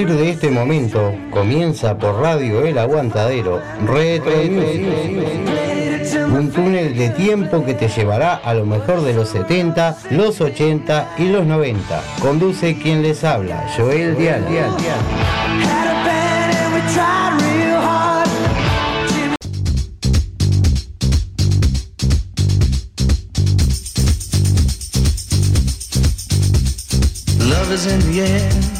Partir de este momento comienza por Radio El Aguantadero Retro Un túnel de tiempo que te llevará a lo mejor de los 70, los 80 y los 90. Conduce quien les habla, Joel Dial. In the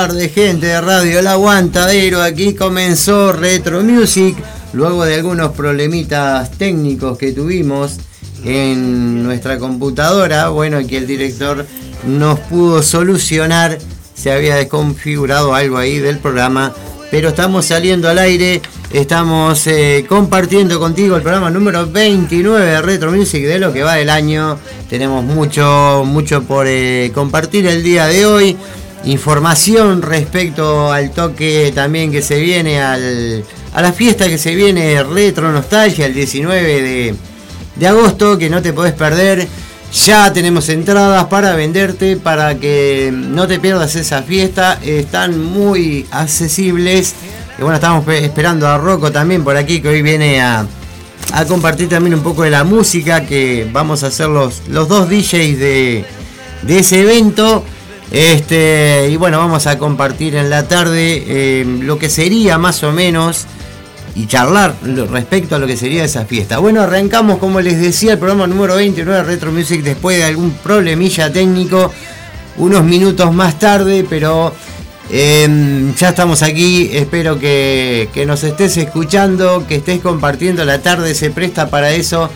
Tardes, gente de Radio El Aguantadero. Aquí comenzó Retro Music. Luego de algunos problemitas técnicos que tuvimos en nuestra computadora, bueno, aquí el director nos pudo solucionar. Se había desconfigurado algo ahí del programa, pero estamos saliendo al aire. Estamos eh, compartiendo contigo el programa número 29 de Retro Music de lo que va del año. Tenemos mucho, mucho por eh, compartir el día de hoy información respecto al toque también que se viene al, a la fiesta que se viene Retro Nostalgia el 19 de, de agosto que no te podés perder. Ya tenemos entradas para venderte para que no te pierdas esa fiesta. Están muy accesibles. Y bueno estamos pe- esperando a Rocco también por aquí que hoy viene a, a compartir también un poco de la música que vamos a hacer los, los dos DJs de, de ese evento este, y bueno, vamos a compartir en la tarde eh, lo que sería más o menos y charlar respecto a lo que sería esa fiesta. Bueno, arrancamos, como les decía, el programa número 29 de Retro Music después de algún problemilla técnico, unos minutos más tarde, pero eh, ya estamos aquí. Espero que, que nos estés escuchando, que estés compartiendo la tarde, se presta para eso.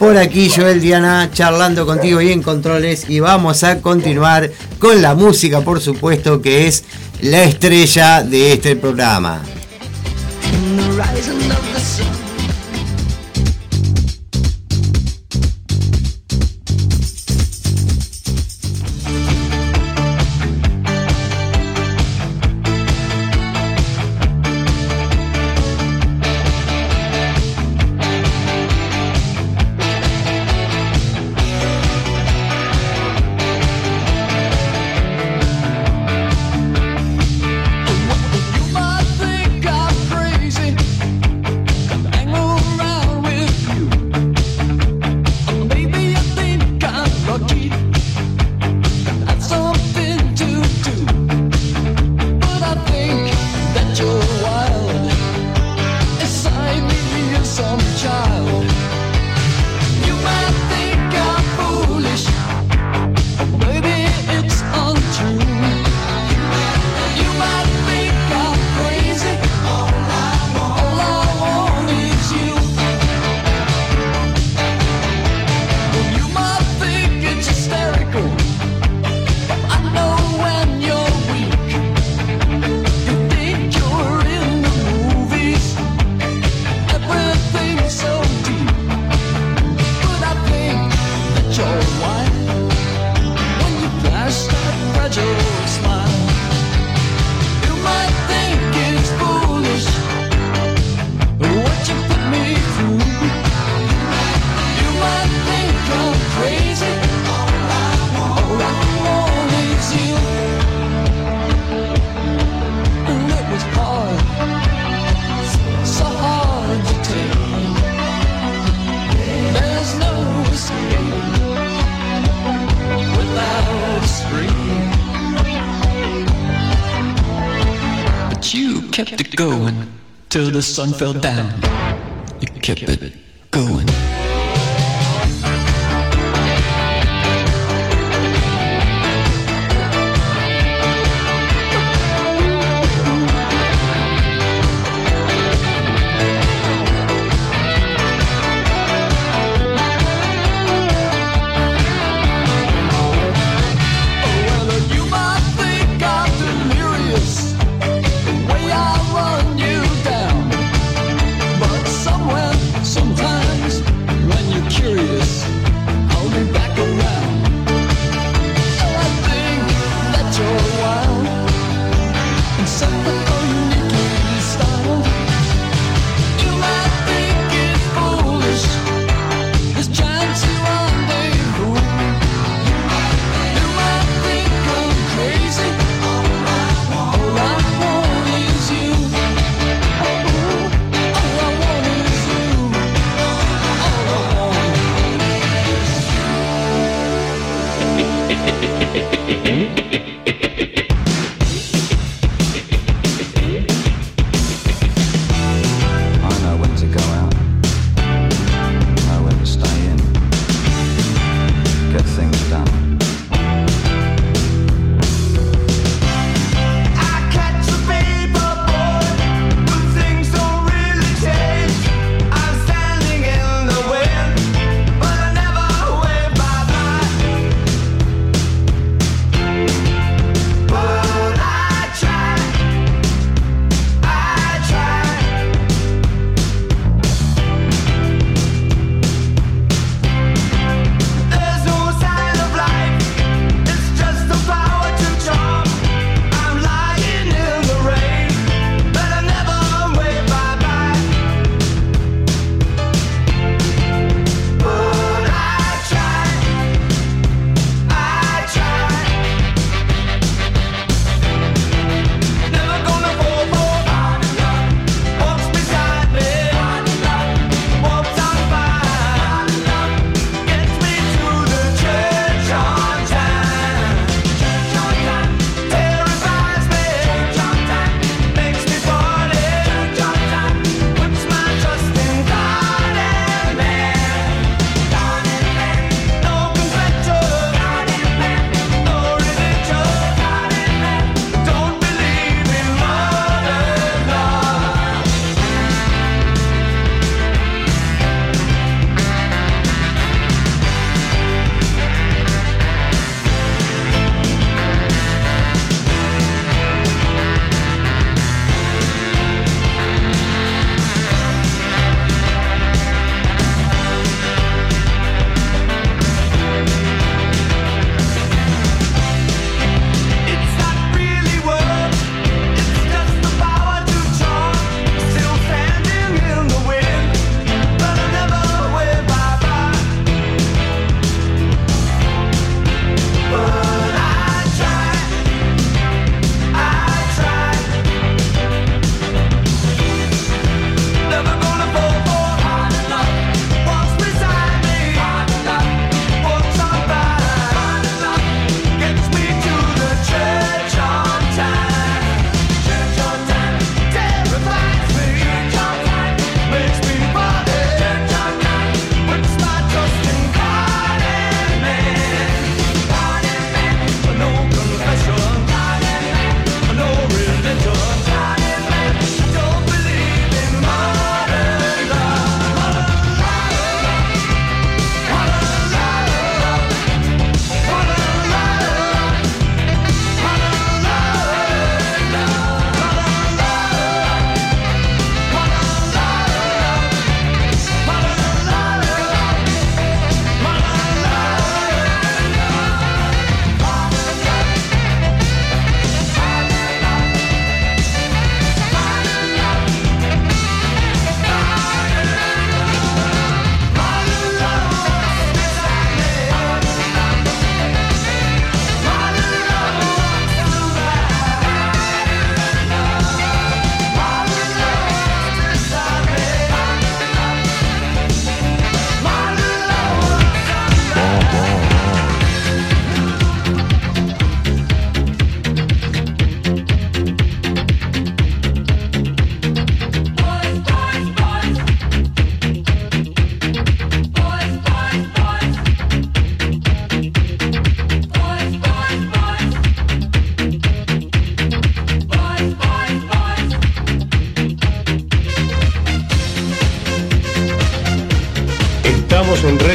Por aquí Joel Diana charlando contigo y en controles y vamos a continuar con la música, por supuesto, que es la estrella de este programa. Sun fell down.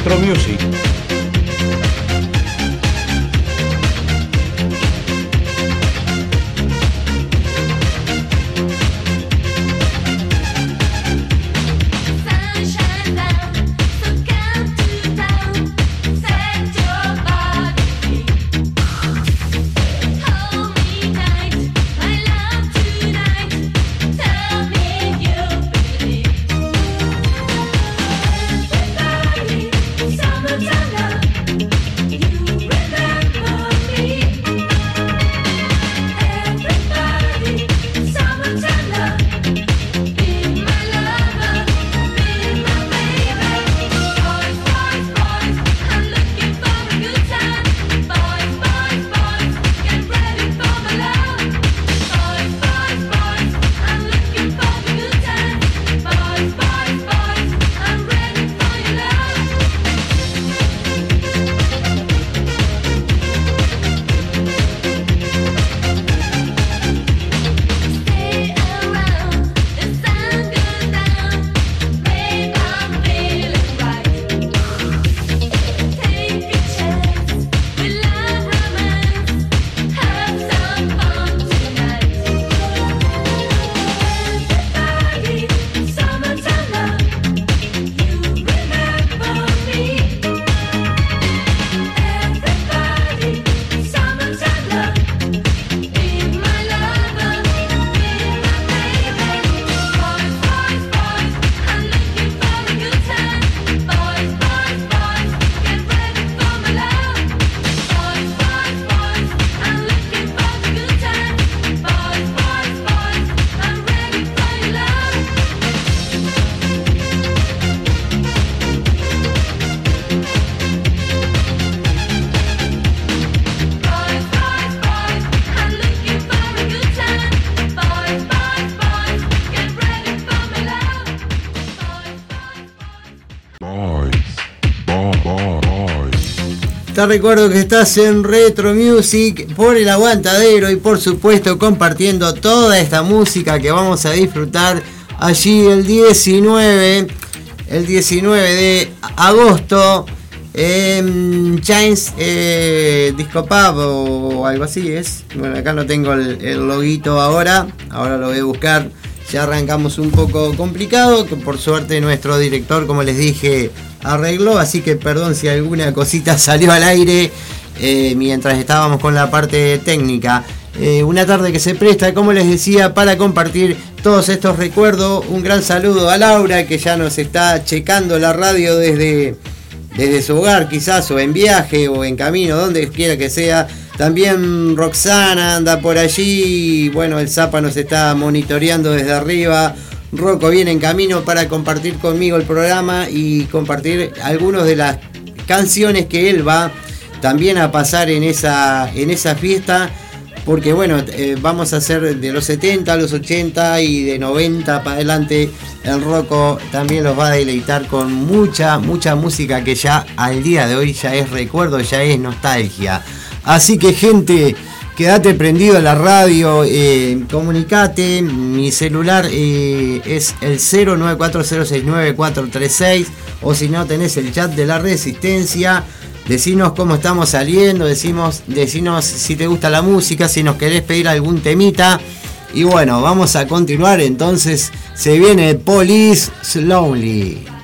Retro Music. Te recuerdo que estás en Retro Music por el aguantadero y por supuesto compartiendo toda esta música que vamos a disfrutar allí el 19, el 19 de agosto en Chains eh, Disco Pub o algo así es. Bueno, acá no tengo el, el loguito ahora, ahora lo voy a buscar. Ya arrancamos un poco complicado, que por suerte nuestro director, como les dije, arregló, así que perdón si alguna cosita salió al aire eh, mientras estábamos con la parte técnica. Eh, una tarde que se presta, como les decía, para compartir todos estos recuerdos. Un gran saludo a Laura, que ya nos está checando la radio desde, desde su hogar, quizás, o en viaje, o en camino, donde quiera que sea. También Roxana anda por allí. Bueno, el Zapa nos está monitoreando desde arriba. Rocco viene en camino para compartir conmigo el programa y compartir algunas de las canciones que él va también a pasar en esa, en esa fiesta. Porque bueno, eh, vamos a hacer de los 70 a los 80 y de 90 para adelante. El Rocco también los va a deleitar con mucha, mucha música que ya al día de hoy ya es recuerdo, ya es nostalgia. Así que gente, quédate prendido a la radio, eh, comunicate, mi celular eh, es el 094069436 o si no tenés el chat de la resistencia, decinos cómo estamos saliendo, decimos, decinos si te gusta la música, si nos querés pedir algún temita. Y bueno, vamos a continuar entonces, se viene Police Slowly.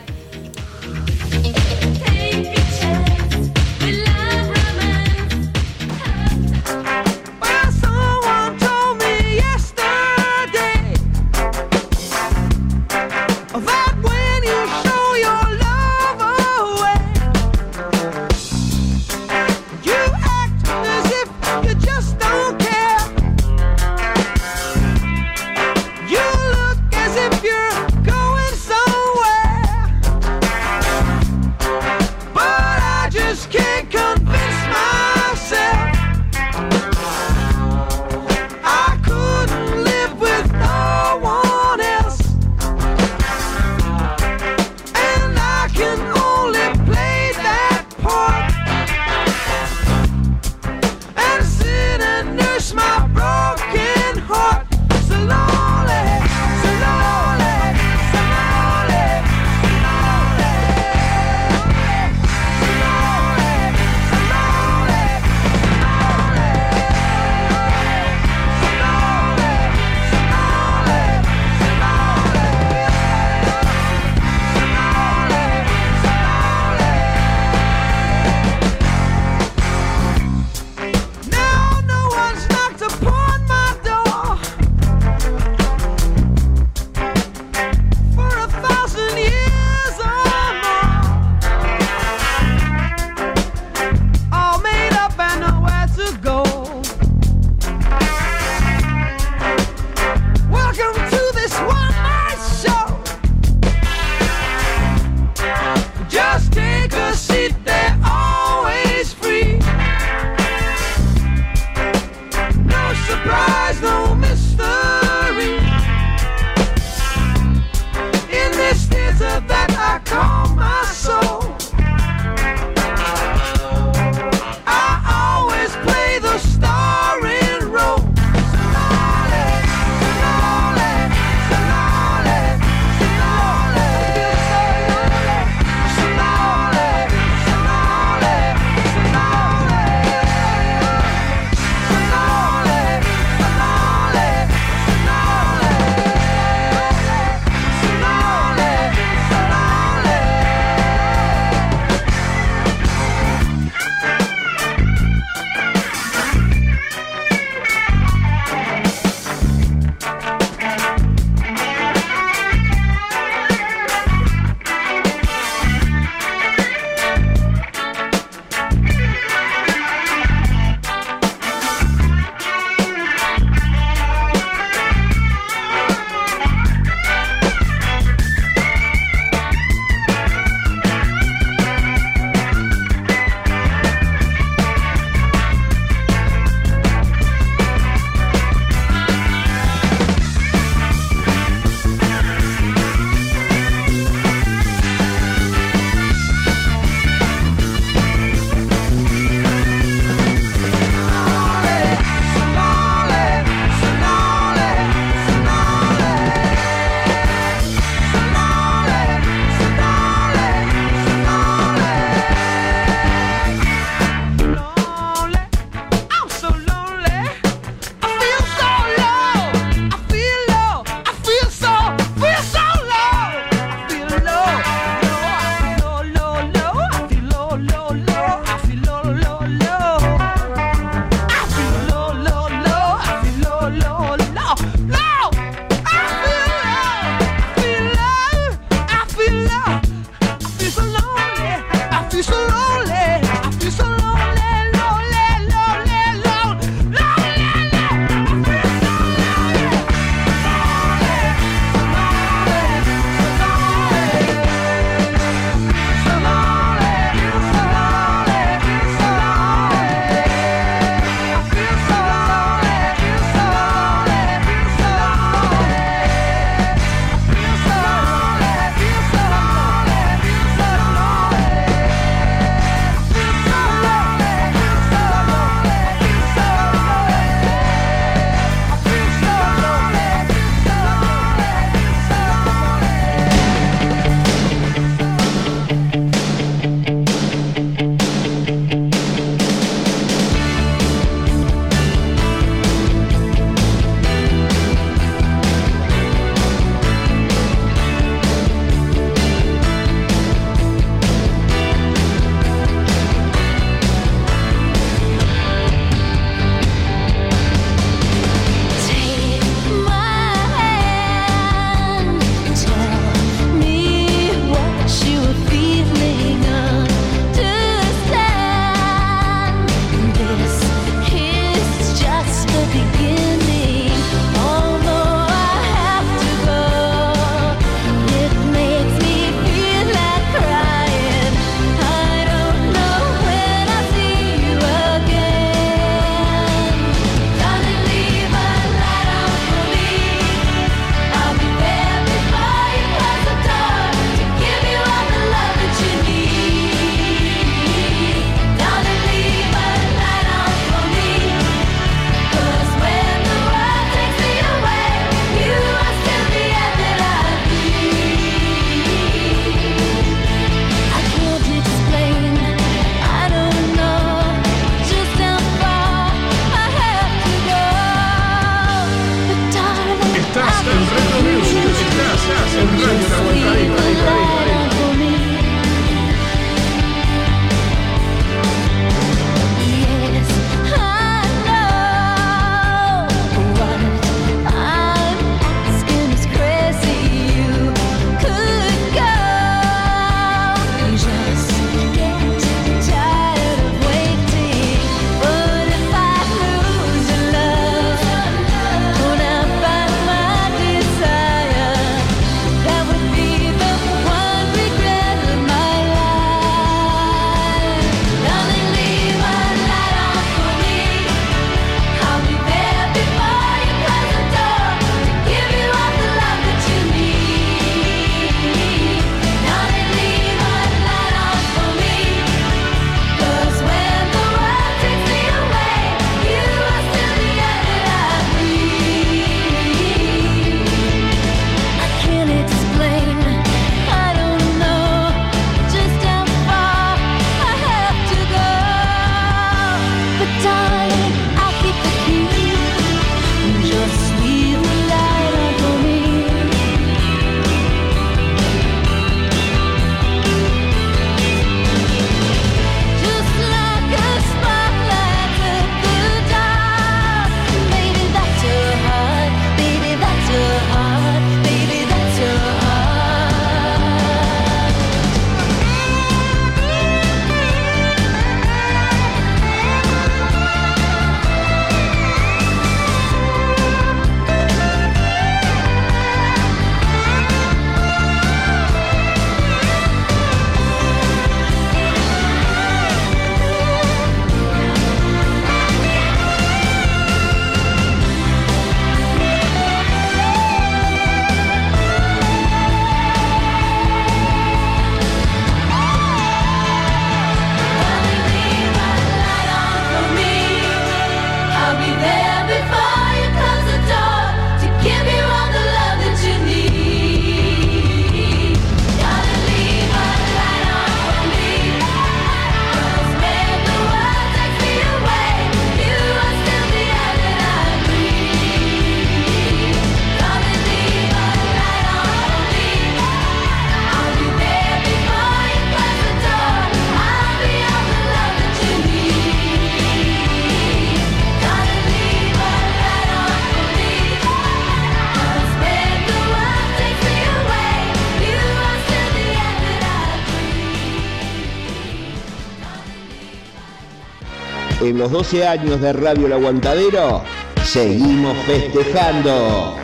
Los 12 años de Radio El Aguantadero, seguimos festejando.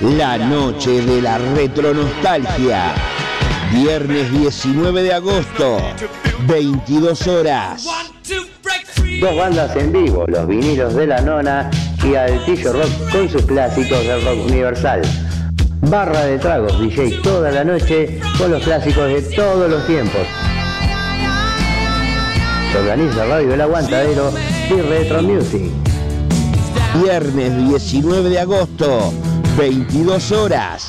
La noche de la retronostalgia. Viernes 19 de agosto, 22 horas. Dos bandas en vivo, los vinilos de la nona y Altillo Rock con sus clásicos del rock universal. Barra de tragos, DJ toda la noche con los clásicos de todos los tiempos. Organiza Radio El Aguantadero y Retro Music. Viernes 19 de agosto, 22 horas.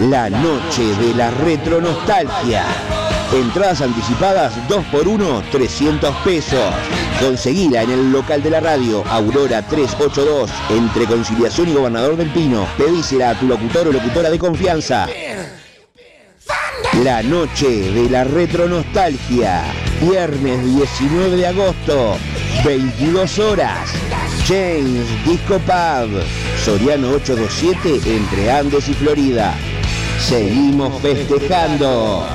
La noche de la retronostalgia. Entradas anticipadas 2x1, 300 pesos. Conseguila en el local de la radio, Aurora 382, entre Conciliación y Gobernador del Pino. Pedísela a tu locutor o locutora de confianza. La noche de la retronostalgia. Viernes 19 de agosto, 22 horas. James Disco Pub. Soriano 827 entre Andes y Florida. Seguimos festejando.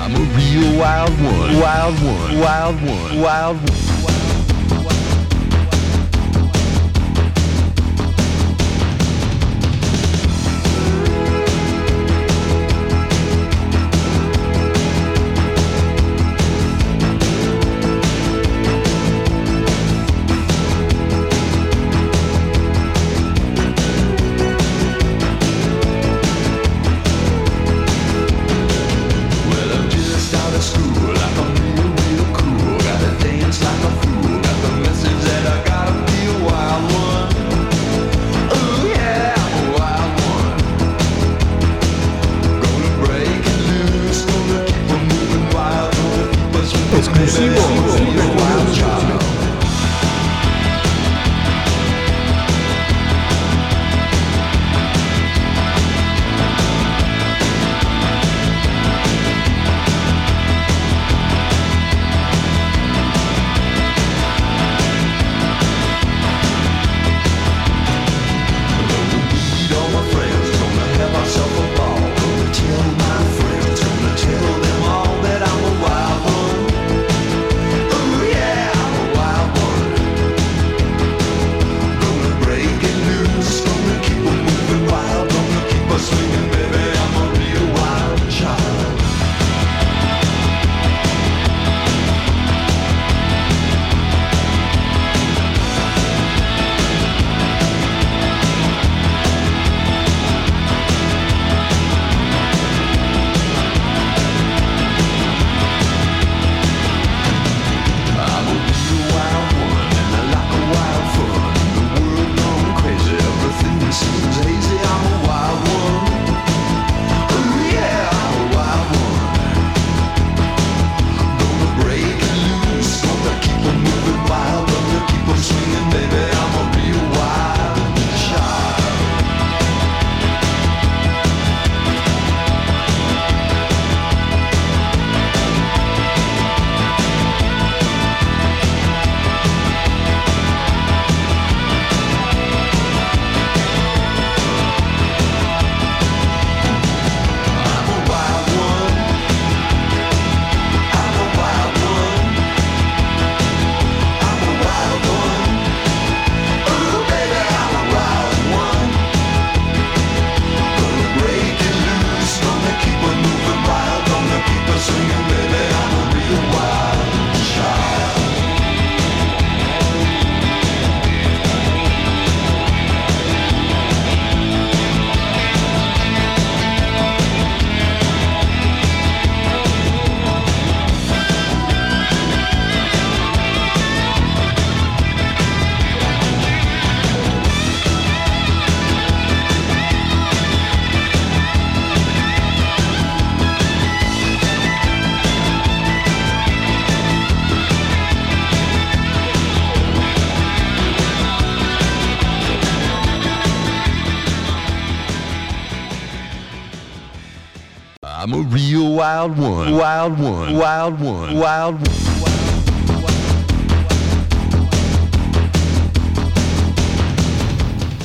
Wild one. Wild one. Wild one.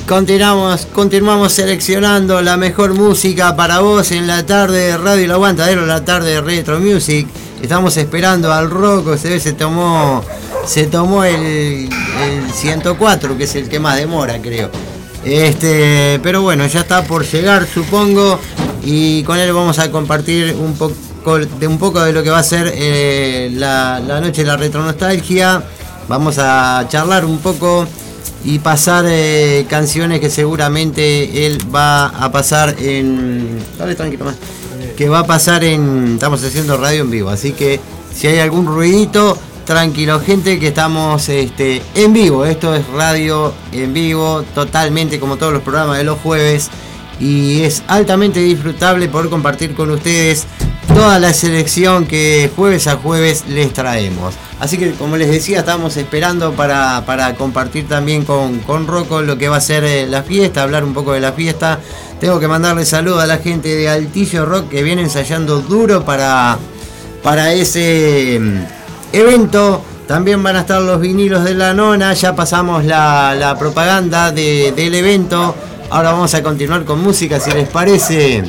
Continuamos, continuamos seleccionando la mejor música para vos en la tarde de Radio El Aguantadero, la tarde de Retro Music. Estamos esperando al Rocco, se ve se tomó se tomó el, el 104, que es el que más demora, creo. Este, pero bueno, ya está por llegar, supongo, y con él vamos a compartir un poco de un poco de lo que va a ser eh, la, la noche de la retronostalgia. Vamos a charlar un poco y pasar eh, canciones que seguramente él va a pasar en. Dale tranquilo más. Que va a pasar en. Estamos haciendo radio en vivo, así que si hay algún ruidito, tranquilo, gente, que estamos este, en vivo. Esto es radio en vivo, totalmente como todos los programas de los jueves. Y es altamente disfrutable poder compartir con ustedes toda la selección que jueves a jueves les traemos. Así que como les decía, estamos esperando para, para compartir también con, con Rocco lo que va a ser eh, la fiesta, hablar un poco de la fiesta. Tengo que mandarle saludos a la gente de Altillo Rock que viene ensayando duro para, para ese mm, evento. También van a estar los vinilos de la nona, ya pasamos la, la propaganda de- del evento. Ahora vamos a continuar con música, si les parece.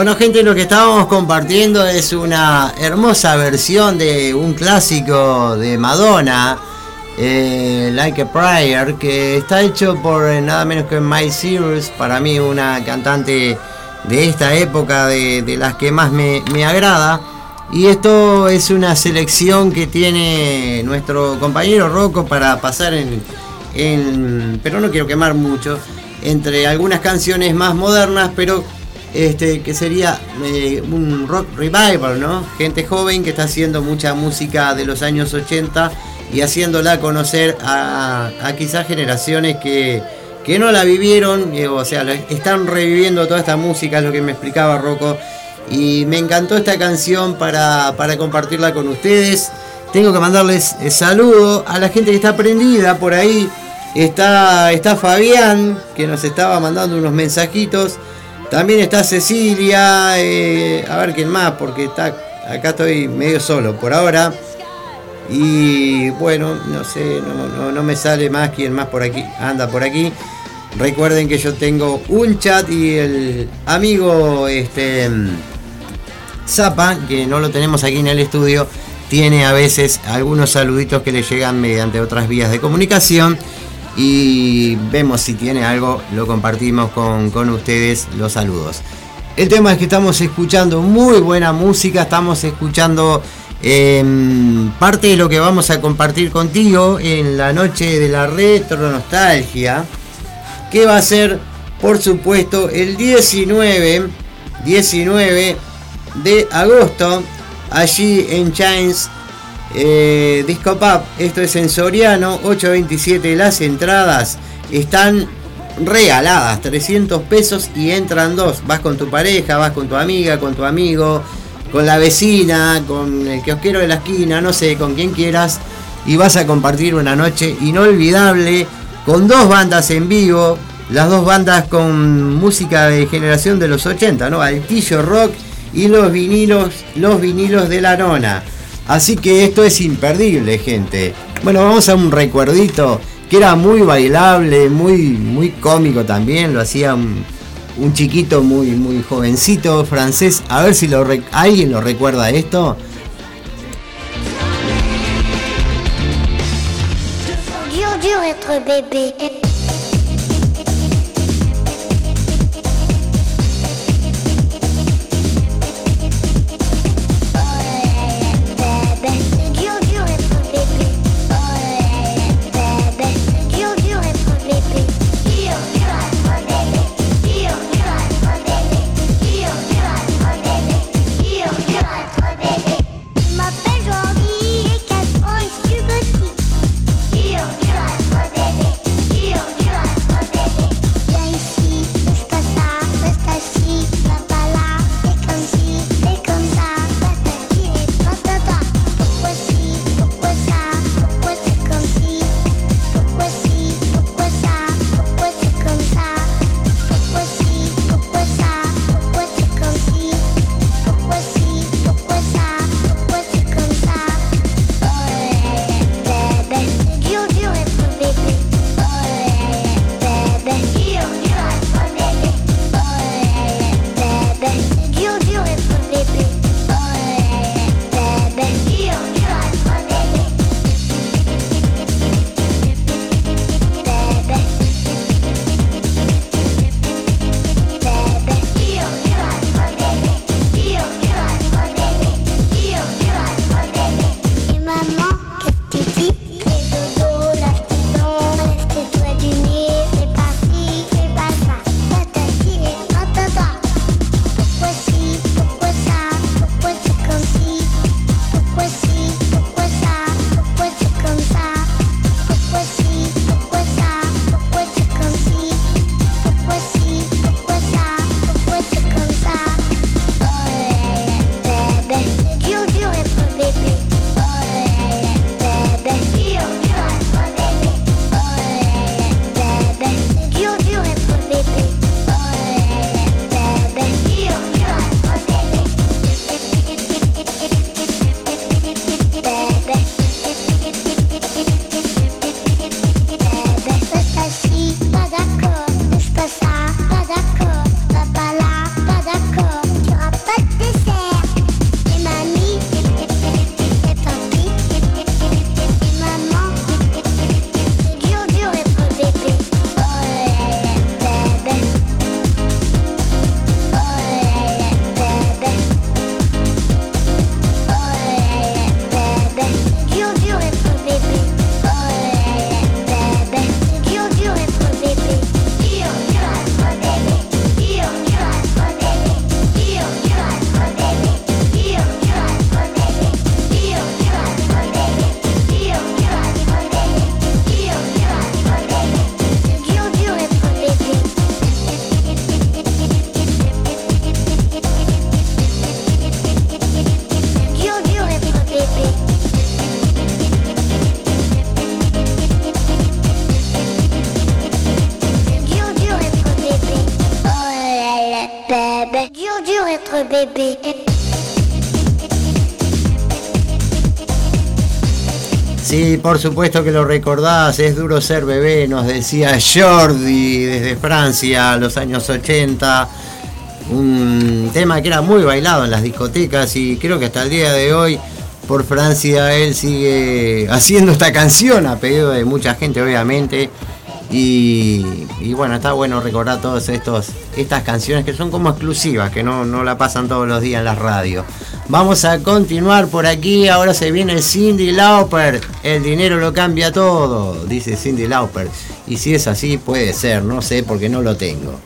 Bueno, gente, lo que estábamos compartiendo es una hermosa versión de un clásico de Madonna, eh, Like a Prayer, que está hecho por eh, nada menos que Miley Cyrus, para mí una cantante de esta época, de, las que más me, agrada. Y esto es una selección que tiene nuestro compañero Rocco para pasar en- pero no quiero quemar mucho, entre algunas canciones más modernas, pero este que sería eh, un rock revival, ¿no? Gente joven que está haciendo mucha música de los años 80 y haciéndola conocer a, a quizás generaciones que, que no la vivieron, o sea, están reviviendo toda esta música, es lo que me explicaba Rocco. Y me encantó esta canción para, para compartirla con ustedes. Tengo que mandarles eh, saludo a la gente que está prendida por ahí. Está, está Fabián, que nos estaba mandando unos mensajitos. También está Cecilia. eh, a ver quién más, porque está, acá estoy medio solo por ahora. Y bueno, no sé, no, no- no me sale más quién más por aquí, anda por aquí. Recuerden que yo tengo un chat y el amigo este Zapa, que no lo tenemos aquí en el estudio, tiene a veces algunos saluditos que le llegan mediante otras vías de comunicación y vemos si tiene algo, lo compartimos con, con ustedes los saludos. El tema es que estamos escuchando muy buena música, estamos escuchando em, parte de lo que vamos a compartir contigo en la noche de la retro nostalgia, que va a ser, por supuesto, el 19, 19 de agosto, allí en Chains eh, Disco Pub. Esto es en Soriano, 827. Las entradas están regaladas, 300 pesos y entran dos. Vas con tu pareja, vas con tu amiga, con tu amigo, con la vecina, con el kiosquero de la esquina, no sé, con quien quieras. Y vas a compartir una noche inolvidable con dos bandas en vivo. Las dos bandas con música de generación de los 80, ¿no? Altillo Rock y los vinilos, los vinilos de la nona. Así que esto es imperdible, gente. Bueno, vamos a un recuerdito que era muy bailable, muy, muy cómico también. Lo hacía un, un chiquito muy, muy jovencito francés. A ver si lo alguien lo recuerda esto. Por supuesto que lo recordás, es duro ser bebé, nos decía Jordi desde Francia, los años 80. Un tema que era muy bailado en las discotecas y creo que hasta el día de hoy por Francia él sigue haciendo esta canción a pedido de mucha gente obviamente. Y, bueno, está bueno recordar todas estas canciones que son como exclusivas, que no, no la pasan todos los días en la radio. Vamos a continuar por aquí, ahora se viene Cindy Lauper, el dinero lo cambia todo, dice Cindy Lauper. Y si es así, puede ser, no sé porque no lo tengo.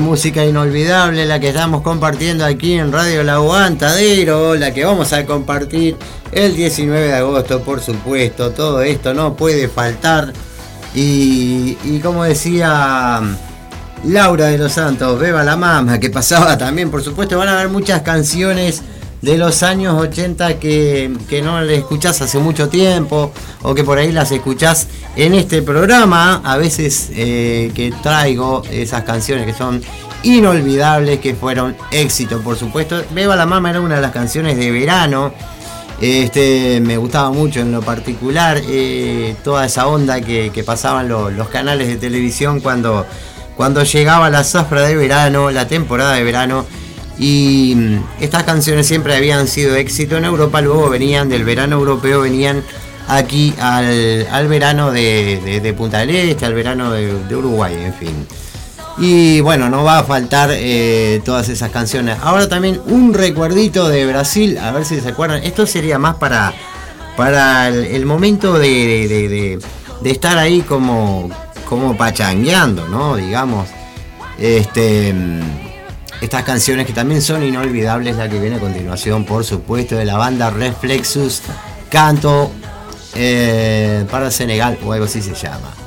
Música inolvidable la que estamos compartiendo aquí en Radio La Aguantadero, la que vamos a compartir el 19 de agosto, por supuesto. Todo esto no puede faltar. Y, y como decía Laura de los Santos, Beba la Mama, que pasaba también, por supuesto, van a haber muchas canciones de los años 80 que, que no le escuchás hace mucho tiempo o que por ahí las escuchás en este programa. A veces eh, que traigo esas canciones que son inolvidables, que fueron éxito, por supuesto. Beba la Mama era una de las canciones de verano. Este, me gustaba mucho en lo particular eh, toda esa onda que, que pasaban lo- los canales de televisión cuando, cuando llegaba la zafra de verano, la temporada de verano. Y mm, estas canciones siempre habían sido éxito en Europa, luego venían del verano europeo, venían aquí al, al verano de, de- Punta del Este, al verano de, Uruguay, en fin. Y bueno, no va a faltar eh, todas esas canciones. Ahora también un recuerdito de Brasil, a ver si se acuerdan. Esto sería más para, para el, el momento de, estar ahí como, como pachangueando, ¿no? Digamos. Este, estas canciones que también son inolvidables, la que viene a continuación, por supuesto, de la banda Reflexus, Canto eh, para Senegal, o algo así se llama.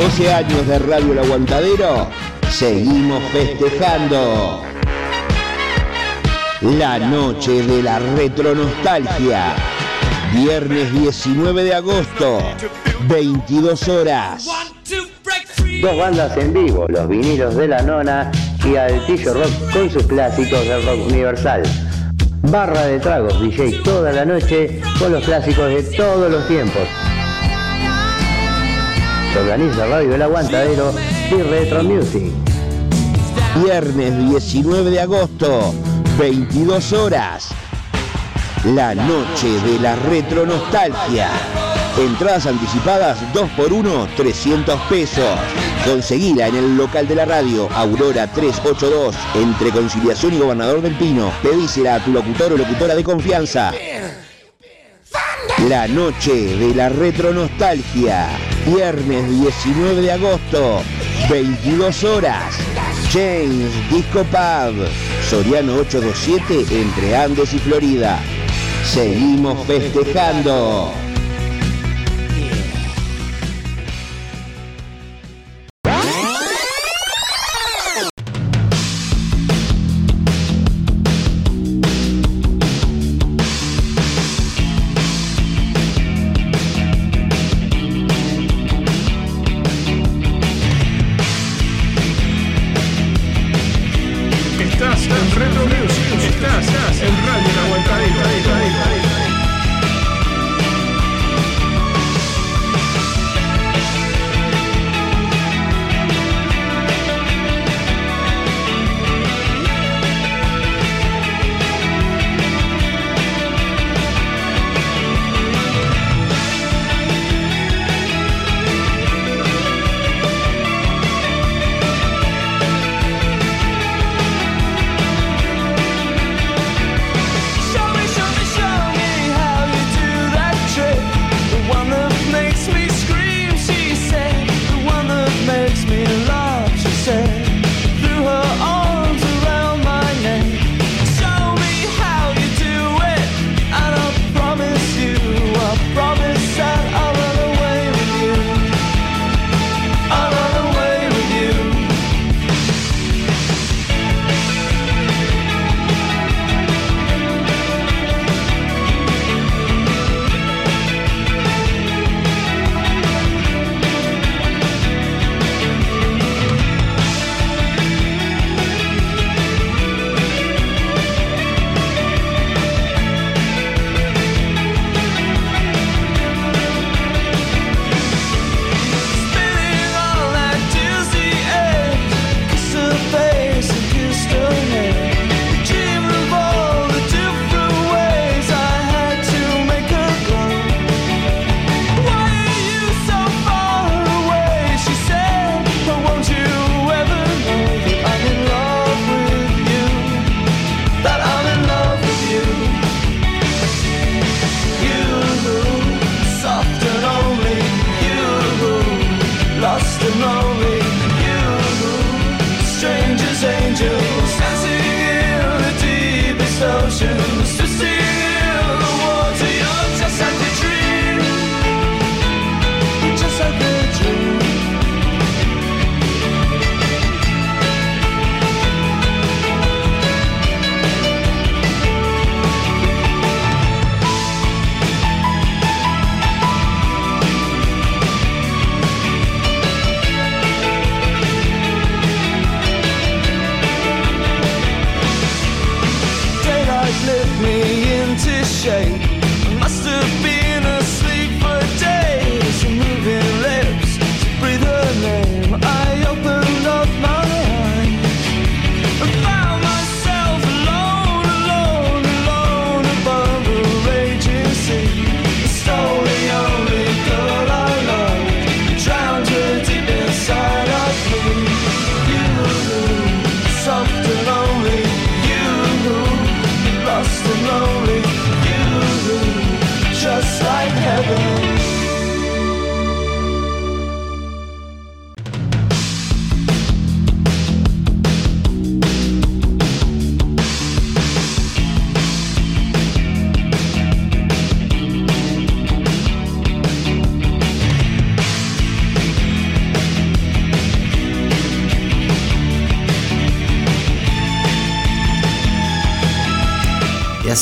12 años de Radio El Aguantadero, seguimos festejando. La noche de la retronostalgia. Viernes 19 de agosto, 22 horas. Dos bandas en vivo, los vinilos de la nona y Altillo Rock con sus clásicos del rock universal. Barra de tragos, DJ toda la noche con los clásicos de todos los tiempos. Organiza Radio El Aguantadero y Retro Music. Viernes 19 de agosto, 22 horas. La noche de la retronostalgia. Entradas anticipadas 2x1, 300 pesos. Conseguila en el local de la radio Aurora 382, entre Conciliación y Gobernador del Pino. Pedísela a tu locutor o locutora de confianza. La noche de la retronostalgia. Viernes 19 de agosto, 22 horas. James Disco Pub. Soriano 827 entre Andes y Florida. Seguimos festejando.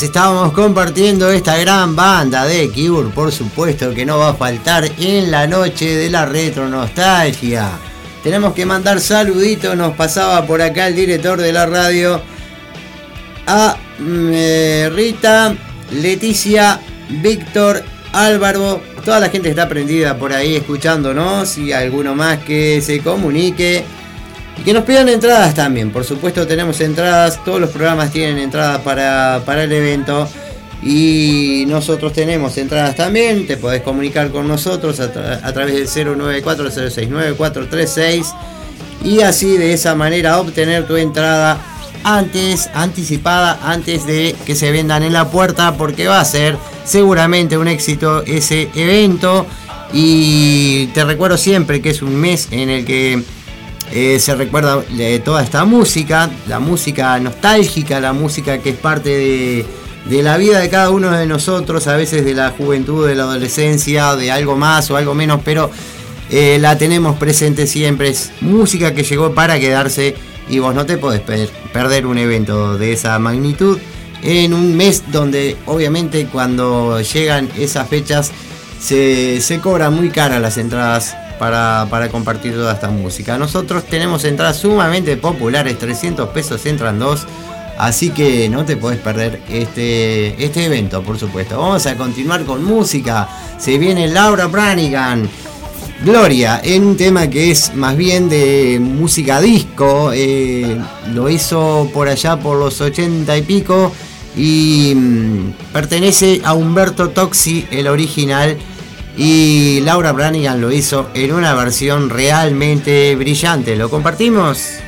Estábamos compartiendo esta gran banda de Cure, por supuesto que no va a faltar en la noche de la retro nostalgia. Tenemos que mandar saluditos, nos pasaba por acá el director de la radio a mm, eh, Rita, Leticia, Víctor, Álvaro, toda la gente está prendida por ahí escuchándonos y alguno más que se comunique. Y que nos pidan entradas también. Por supuesto tenemos entradas. Todos los programas tienen entradas para, para el evento. Y nosotros tenemos entradas también. Te podés comunicar con nosotros a, tra- a través del 094-069-436. Y así de esa manera obtener tu entrada antes, anticipada, antes de que se vendan en la puerta. Porque va a ser seguramente un éxito ese evento. Y te recuerdo siempre que es un mes en el que eh, se recuerda de toda esta música, la música nostálgica, la música que es parte de, la vida de cada uno de nosotros, a veces de la juventud, de la adolescencia, de algo más o algo menos, pero eh, la tenemos presente siempre. Es música que llegó para quedarse y vos no te podés per- perder un evento de esa magnitud en un mes donde obviamente cuando llegan esas fechas se, se cobran muy caras las entradas para, para compartir toda esta música. Nosotros tenemos entradas sumamente populares, 300 pesos entran dos, así que no te podés perder este, este evento, por supuesto. Vamos a continuar con música. Se viene Laura Branigan. Gloria, en un tema que es más bien de música disco, eh, lo hizo por allá por los 80 y pico y mm, pertenece a Humberto Toxi, el original, y Laura Branigan lo hizo en una versión realmente brillante. ¿Lo compartimos?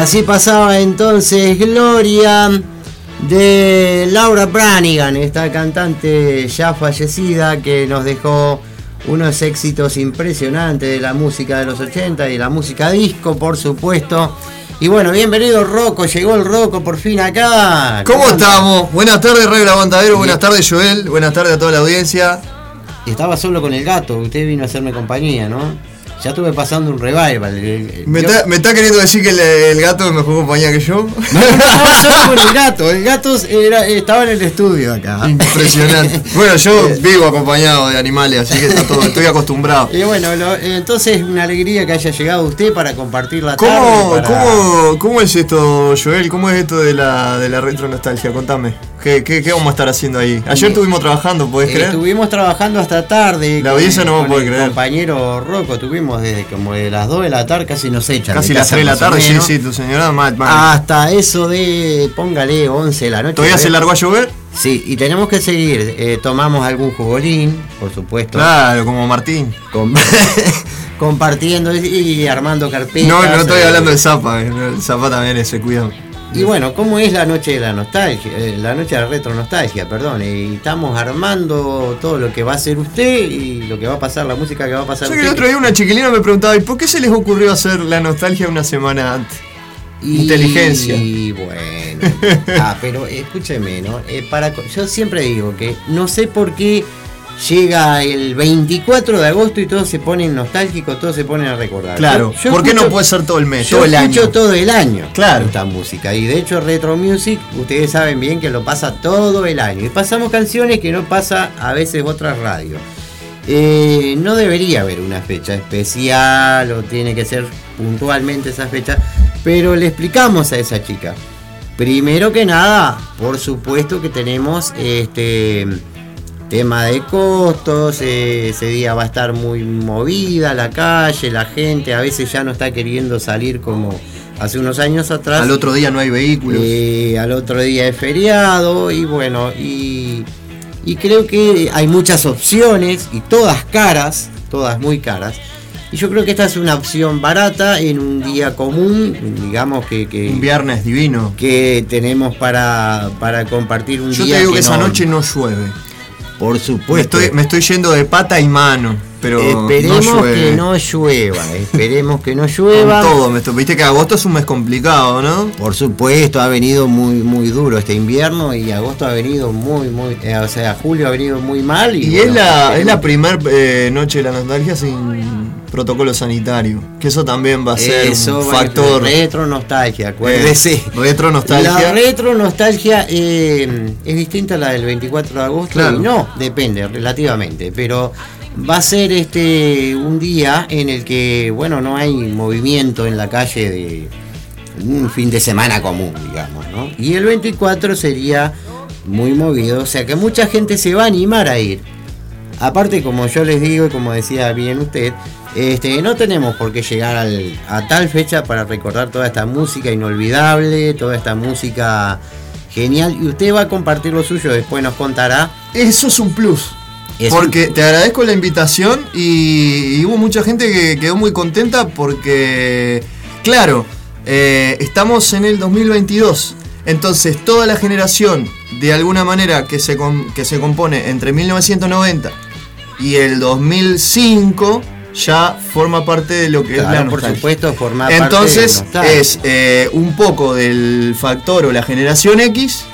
Así pasaba entonces Gloria de Laura Branigan, esta cantante ya fallecida que nos dejó unos éxitos impresionantes de la música de los 80 y la música disco, por supuesto. Y bueno, bienvenido Rocco, llegó el Rocco por fin acá. ¿Cómo estamos? Buenas tardes, Radio El Aguantadero. Buenas tardes, Joel. Buenas tardes a toda la audiencia. Estaba solo con el gato, usted vino a hacerme compañía, ¿no? Ya estuve pasando un revival. el- el- ¿Me está, me está queriendo decir que el, el gato es mejor compañía que yo? No, no, solo con el gato. El gato era- estaba en el estudio acá. Impresionante. Bueno, yo vivo acompañado de animales, así que está todo, estoy acostumbrado. Y bueno, lo- entonces una alegría que haya llegado usted para compartir la ¿Cómo, tarde. para- cómo, ¿Cómo es esto, Joel? ¿Cómo es esto de la, de la retro nostalgia? Contame. ¿Qué, qué, qué vamos a estar haciendo ahí? Ayer estuvimos trabajando, ¿podés Eh, creer? Estuvimos trabajando hasta tarde. La audiencia no va a poder creer. compañero Rocco, tuvimos desde como de las 2 de la tarde, casi nos echan. Casi las casa, 3 de la tarde, sí, sí, tu señora mal, mal. Hasta eso de, póngale, 11 de la noche. ¿Todavía se largó a llover? Sí, y tenemos que seguir. Eh, tomamos algún jugolín, por supuesto. Claro, como Martín. compartiendo y, y armando carpetas. No, no estoy eh, hablando de Zapa, eh, el Zapa también es, se cuida. Y bueno, ¿cómo es la noche de la nostalgia? Eh, la noche de la retro nostalgia, perdón. Y estamos armando todo lo que va a hacer usted y lo que va a pasar, la música que va a pasar Yo que el otro día una chiquilina me preguntaba, ¿y por qué se les ocurrió hacer la nostalgia una semana antes? Y- Inteligencia. Y bueno. Ah, pero escúcheme, ¿no? Eh, para, yo siempre digo que no sé por qué llega el 24 de agosto y todos se ponen nostálgicos, todos se ponen a recordar. Claro, Yo- yo ¿por qué no puede ser todo el mes, Yo todo el escucho año? todo el año Claro. esta música. Y de hecho Retro Music, ustedes saben bien que lo pasa todo el año. Y pasamos canciones que no pasa a veces otras radios. Eh, no debería haber una fecha especial o tiene que ser puntualmente esa fecha, pero le explicamos a esa chica. Primero que nada, por supuesto que tenemos este tema de costos, eh, ese día va a estar muy movida la calle, la gente a veces ya no está queriendo salir como hace unos años atrás. Al otro día no hay vehículos. Eh, al otro día es feriado y bueno, y, y creo que hay muchas opciones y todas caras, todas muy caras. Y yo creo que esta es una opción barata en un día común, digamos que, que, Un viernes divino. que tenemos para, para compartir un Yo día. te digo que, que esa no- noche no llueve. Por Me supuesto. estoy, me estoy yendo de pata y mano, pero esperemos no que no llueva, esperemos que no Con llueva. todo, me viste que agosto es un mes complicado, ¿no? Por supuesto, ha venido muy muy duro este invierno y agosto ha venido muy muy, eh, o sea, julio ha venido muy mal y, Y bueno, es la, es la primer eh, noche de la nostalgia sin protocolo sanitario. Que eso también va a ser Eso un factor. retro nostalgia, acuérdese. Eh, retro nostalgia. La retro nostalgia eh, es distinta a la del 24 de agosto Claro. no, depende relativamente, pero va a ser este un día en el que bueno, no hay movimiento en la calle de un fin de semana común, digamos, ¿no? Y el 24 sería muy movido, o sea que mucha gente se va a animar a ir. Aparte, como yo les digo y como decía bien usted, este, no tenemos por qué llegar al- a tal fecha para recordar toda esta música inolvidable, toda esta música genial. Y usted va a compartir lo suyo, después nos contará. Eso es un plus. Es porque te agradezco la invitación y, y hubo mucha gente que quedó muy contenta porque, claro, eh, estamos en el 2022. Entonces toda la generación, de alguna manera, que se, que se compone entre 1990 y el 2005, ya forma parte de lo que es la por supuesto, formar parte de Entonces es eh, un poco del factor o la generación X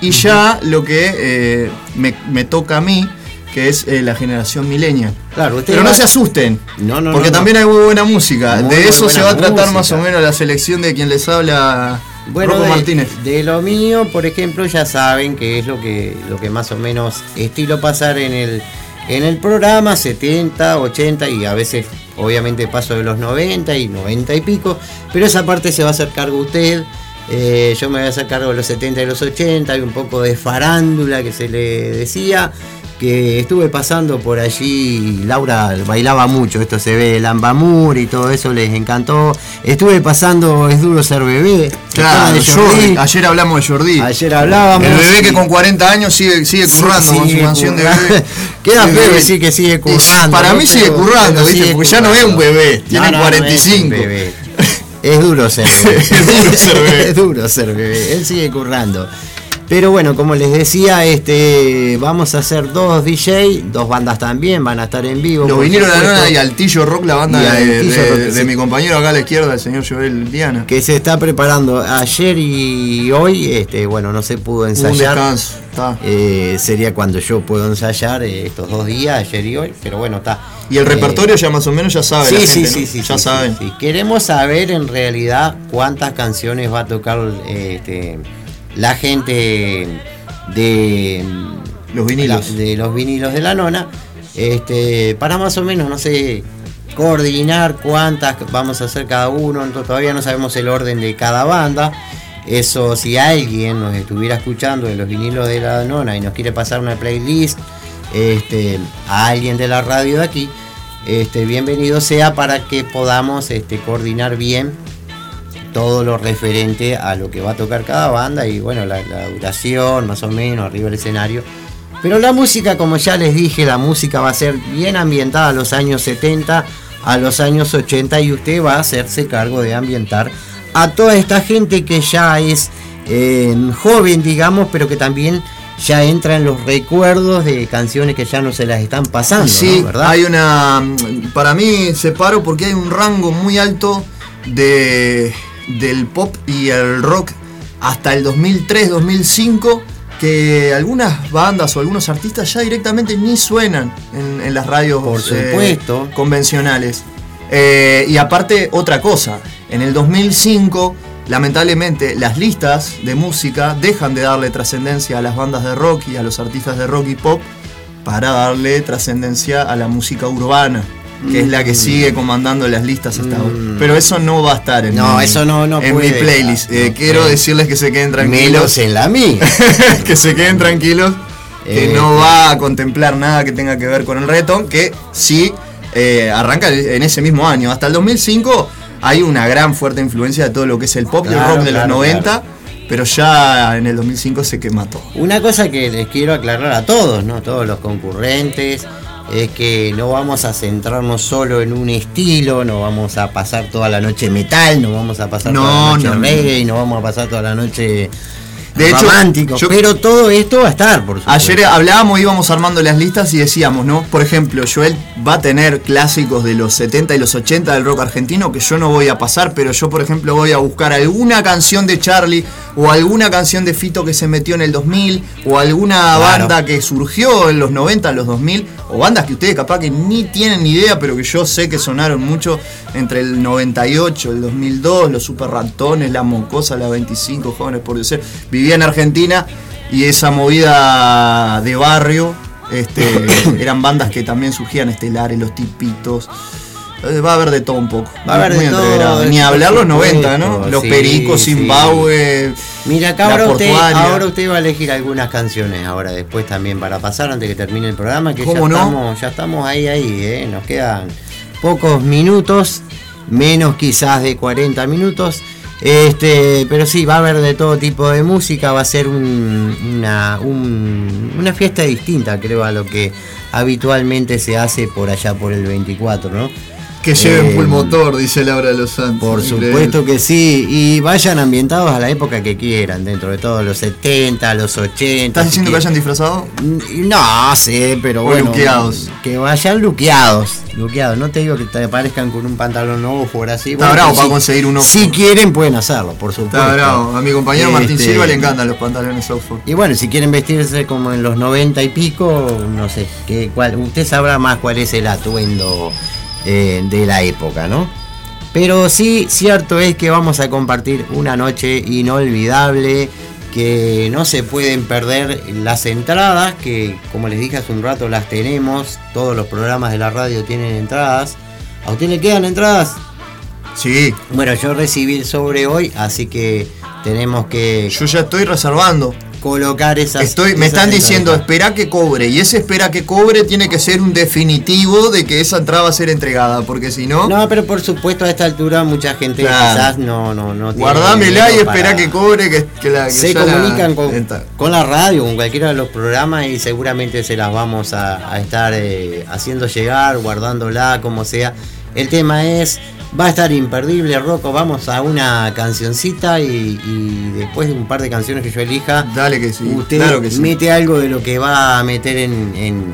y ya lo que eh, me, me toca a mí, que es eh, la generación millennial. Claro, Pero no se asusten, No, no, porque no, también hay muy buena música. Muy, de eso se va a tratar música. más o menos la selección de quien les habla Bueno, Rocco de, Martínez. de lo mío, por ejemplo, ya saben que es lo que, lo que más o menos estilo pasar en el, en el programa, 70, 80 y a veces obviamente paso de los 90 y 90 y pico, pero esa parte se va a hacer cargo usted. eh, yo me voy a hacer cargo de los 70 y los 80, hay un poco de farándula que se le decía, que estuve pasando por allí, Laura bailaba mucho, esto se ve, el ambamur y todo eso les encantó. Estuve pasando Es duro ser bebé. Claro, de Jordi. Jordi. Ayer hablamos de Jordi. Ayer hablábamos. El bebé que con 40 años sigue, sigue Sí, currando con su canción de bebé. Queda Sí, feo decir que sigue currando. Para ¿no? mí sigue currando, ¿viste? sigue Porque ya no es un bebé, tiene No, no, no es un 45. bebé. Es duro ser bebé. Es duro ser bebé. es duro ser bebé. Él sigue currando. Pero bueno, como les decía, este vamos a hacer dos DJ, dos bandas también, van a estar en vivo. Los vinieron la nona y Altillo Rock, la banda de, Altillo de- Rock, de sí. mi compañero acá a la izquierda, el señor Joel Diana. Que se está preparando ayer y hoy, este, bueno, no se pudo Un ensayar. descanso. Está. Eh, sería cuando yo puedo ensayar eh, estos dos días, ayer y hoy, pero bueno, está. Y el Eh, repertorio ya más o menos ya sabe. Sí, la sí, gente, sí, ¿no? sí, Ya sí, saben. sí. Queremos saber en realidad cuántas canciones va a tocar este, la gente de Los vinilos. la- de los vinilos de la nona, este, para más o menos, no sé, coordinar cuántas vamos a hacer cada uno. Entonces, todavía no sabemos el orden de cada banda. Eso, si alguien nos estuviera escuchando de los vinilos de la nona y nos quiere pasar una playlist este, a alguien de la radio de aquí, este, bienvenido sea para que podamos este, coordinar bien todo lo referente a lo que va a tocar cada banda y bueno, la, la duración más o menos, arriba del escenario. Pero la música, como ya les dije, la música va a ser bien ambientada a los años 70, a los años 80 y usted va a hacerse cargo de ambientar a toda esta gente que ya es eh, joven, digamos, pero que también ya entra en los recuerdos de canciones que ya no se las están pasando, Sí, ¿no? ¿verdad? hay una. Para mí separo porque hay un rango muy alto de, del pop y el rock hasta el 2003-2005 que algunas bandas o algunos artistas ya directamente ni suenan en, en las radios Por eh, supuesto. convencionales. Eh, y aparte, otra cosa, en el 2005, lamentablemente, las listas de música dejan de darle trascendencia a las bandas de rock y a los artistas de rock y pop para darle trascendencia a la música urbana, que es la que Mm. sigue comandando las listas hasta ahora. Pero eso no va a estar en, No, mi, eso no- no en puede mi playlist. Eh, quiero puede. decirles que se queden tranquilos. Menos en la mía. que se queden tranquilos, que Eh, no va a contemplar nada que tenga que ver con el reggaetón, que sí eh, arranca en ese mismo año. Hasta el 2005 hay una gran fuerte influencia de todo lo que es el pop y el rock de los claro, 90, pero ya en el 2005 se quema todo. Una cosa que les quiero aclarar a todos, ¿no? Todos los concurrentes, es que no vamos a centrarnos solo en un estilo, no vamos a pasar toda la noche metal, no vamos a pasar No, toda la noche no, no. reggae, no vamos a pasar toda la noche De hecho, romántico. yo- pero todo esto va a estar, por supuesto. Ayer hablábamos, íbamos armando las listas y decíamos, ¿no? Por ejemplo, Joel va a tener clásicos de los 70 y los 80 del rock argentino que yo no voy a pasar, pero yo, por ejemplo, voy a buscar alguna canción de Charlie o alguna canción de Fito que se metió en el 2000 o alguna Claro. banda que surgió en los 90, en los 2000 o bandas que ustedes capaz que ni tienen ni idea, pero que yo sé que sonaron mucho entre el 98, el 2002, los Super Ratones, La Moncosa, la 25, Jóvenes por Dios. Vivía en Argentina y esa movida de barrio, este, eran bandas que también surgían estelares, los tipitos. Eh, Va a haber de todo un poco. Va a haber Muy de todo. Ni hablar los supuesto, 90, ¿no? Los sí, Pericos, sí. Zimbabue. Mira, acá ahora usted, Portuaria. ahora usted va a elegir algunas canciones ahora después también para pasar antes que termine el programa, que ya ¿Cómo no? estamos, ya estamos ahí ahí, ¿eh? nos quedan pocos minutos, menos quizás de 40 minutos. Este, pero sí, va a haber de todo tipo de música, va a ser un- una, un- una fiesta distinta, creo, a lo que habitualmente se hace por allá por el 24, ¿no? Que lleven Eh, full motor, dice Laura de los Santos. Por Increíble. supuesto que sí, y vayan ambientados a la época que quieran, dentro de todos los 70, los 80. ¿Estás diciendo que vayan disfrazados? No sé, pero O bueno. luqueados. Que vayan luqueados. Luqueados. No te digo que te aparezcan con un pantalón nuevo por así. Está bueno, bravo que para si- conseguir uno. Si quieren, pueden hacerlo, por supuesto. Está bravo. A mi compañero Martín Este, Silva le encantan los pantalones Oxford. Y bueno, si quieren vestirse como en los 90 y pico, no sé, que, cuál, usted sabrá más cuál es el atuendo eh, de la época, ¿no? Pero sí, cierto es que vamos a compartir una noche inolvidable, que no se pueden perder las entradas, que como les dije hace un rato las tenemos, todos los programas de la radio tienen entradas. ¿A usted le quedan entradas? Sí. Bueno, yo recibí el sobre hoy, así que tenemos que Yo ya estoy reservando. Colocar esas. Estoy, me esas están diciendo, espera que cobre. Y ese espera que cobre tiene que ser un definitivo de que esa entrada va a ser entregada. Porque si no, No, pero por supuesto a esta altura mucha gente Claro. quizás no, no, no guardámela y espera para- que cobre. Que, que la, que se la- comunican con, con la radio, con cualquiera de los programas y seguramente se las vamos a, a estar eh, haciendo llegar, guardándola, como sea. El tema es Va a estar imperdible, Rocco. Vamos a una cancioncita y, y después de un par de canciones que yo elija, Dale que sí. usted claro que sí. mete algo de lo que va a meter en. en...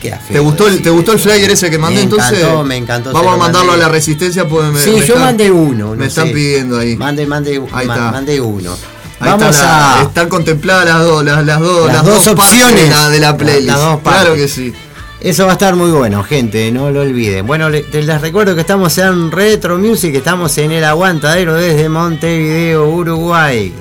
Queda feo ¿Te gustó, el. ¿Te gustó el flyer ese que mandé Me entonces? encantó, me encantó, Vamos a mandarlo mandé. a la resistencia pues me, Sí, me yo están- mandé uno. Me están sé. pidiendo ahí. Mande, mande, Ahí ma- está. mande uno. Ahí Vamos está la- a. Están contempladas las dos, las, las dos, Las las dos opciones. de la, de la playlist. Las dos claro que sí. Eso va a estar muy bueno, gente, no lo olviden. Bueno, les recuerdo que estamos en Retro Music, estamos en el Aguantadero desde Montevideo, Uruguay.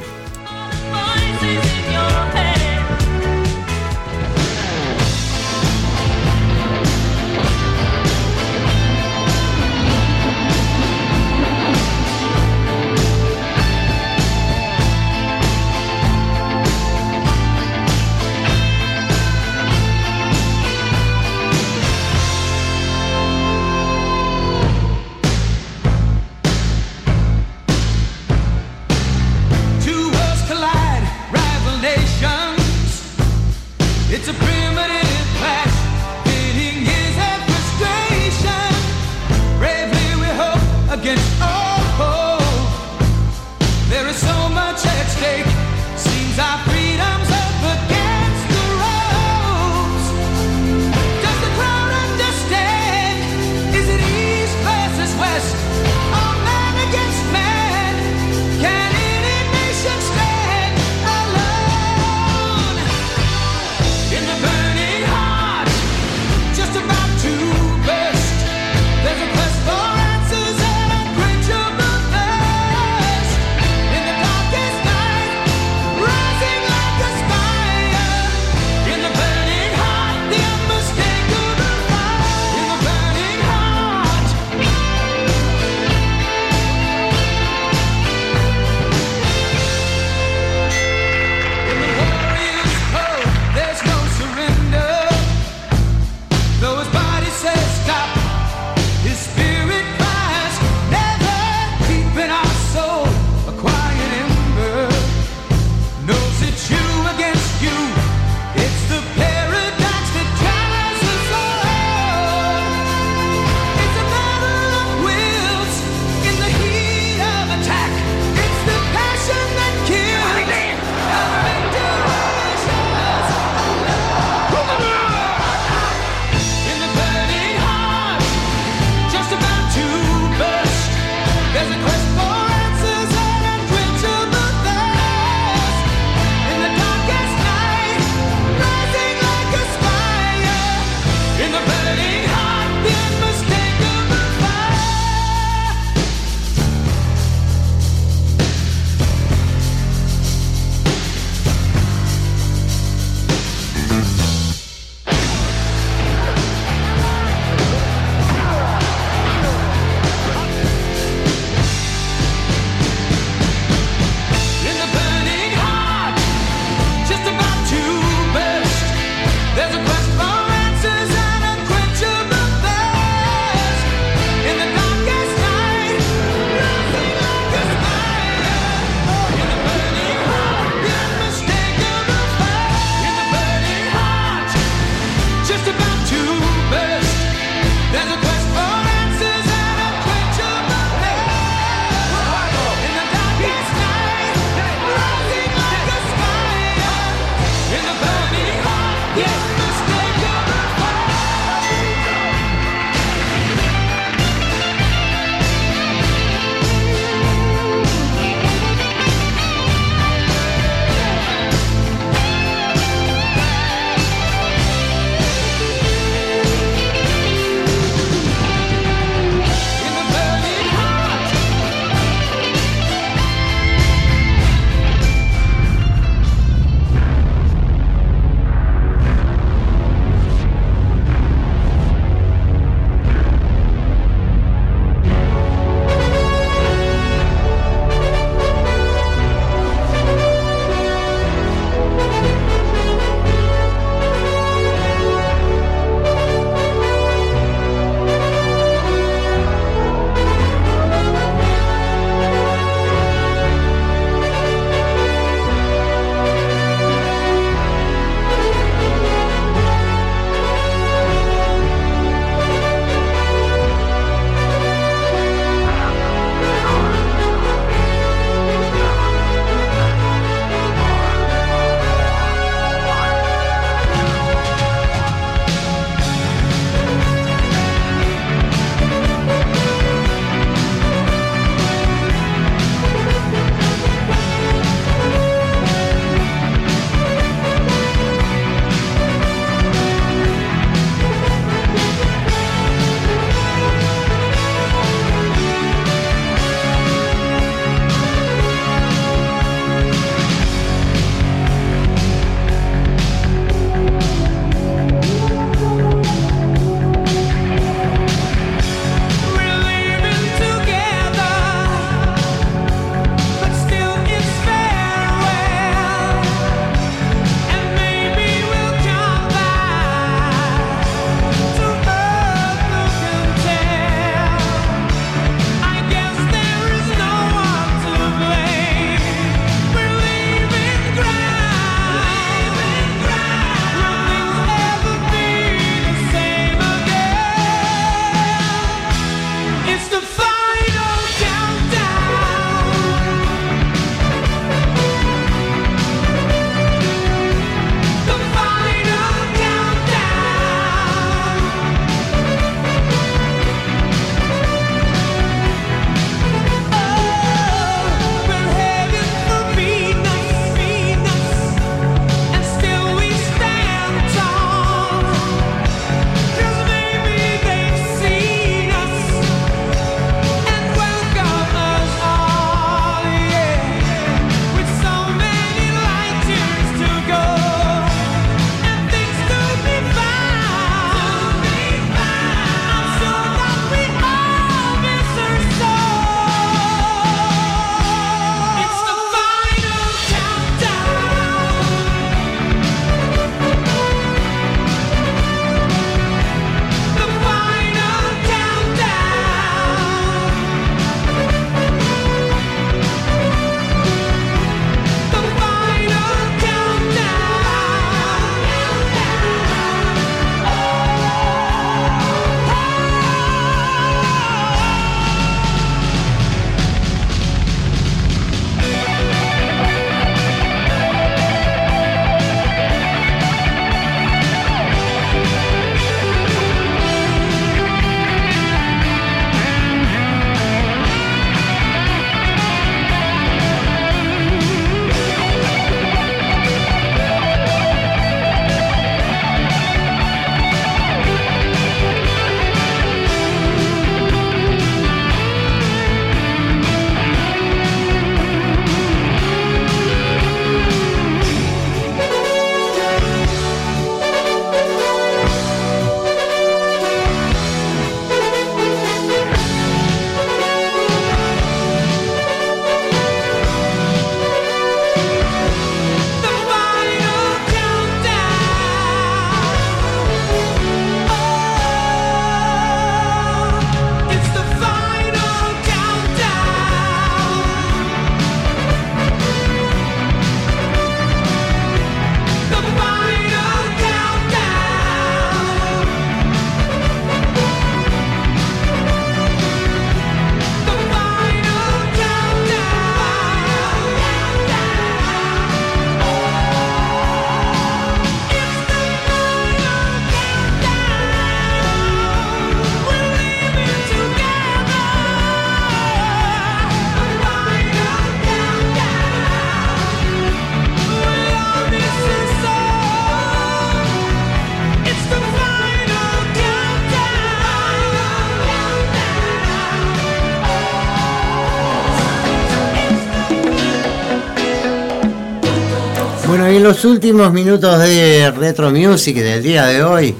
Los últimos minutos de Retro Music del día de hoy,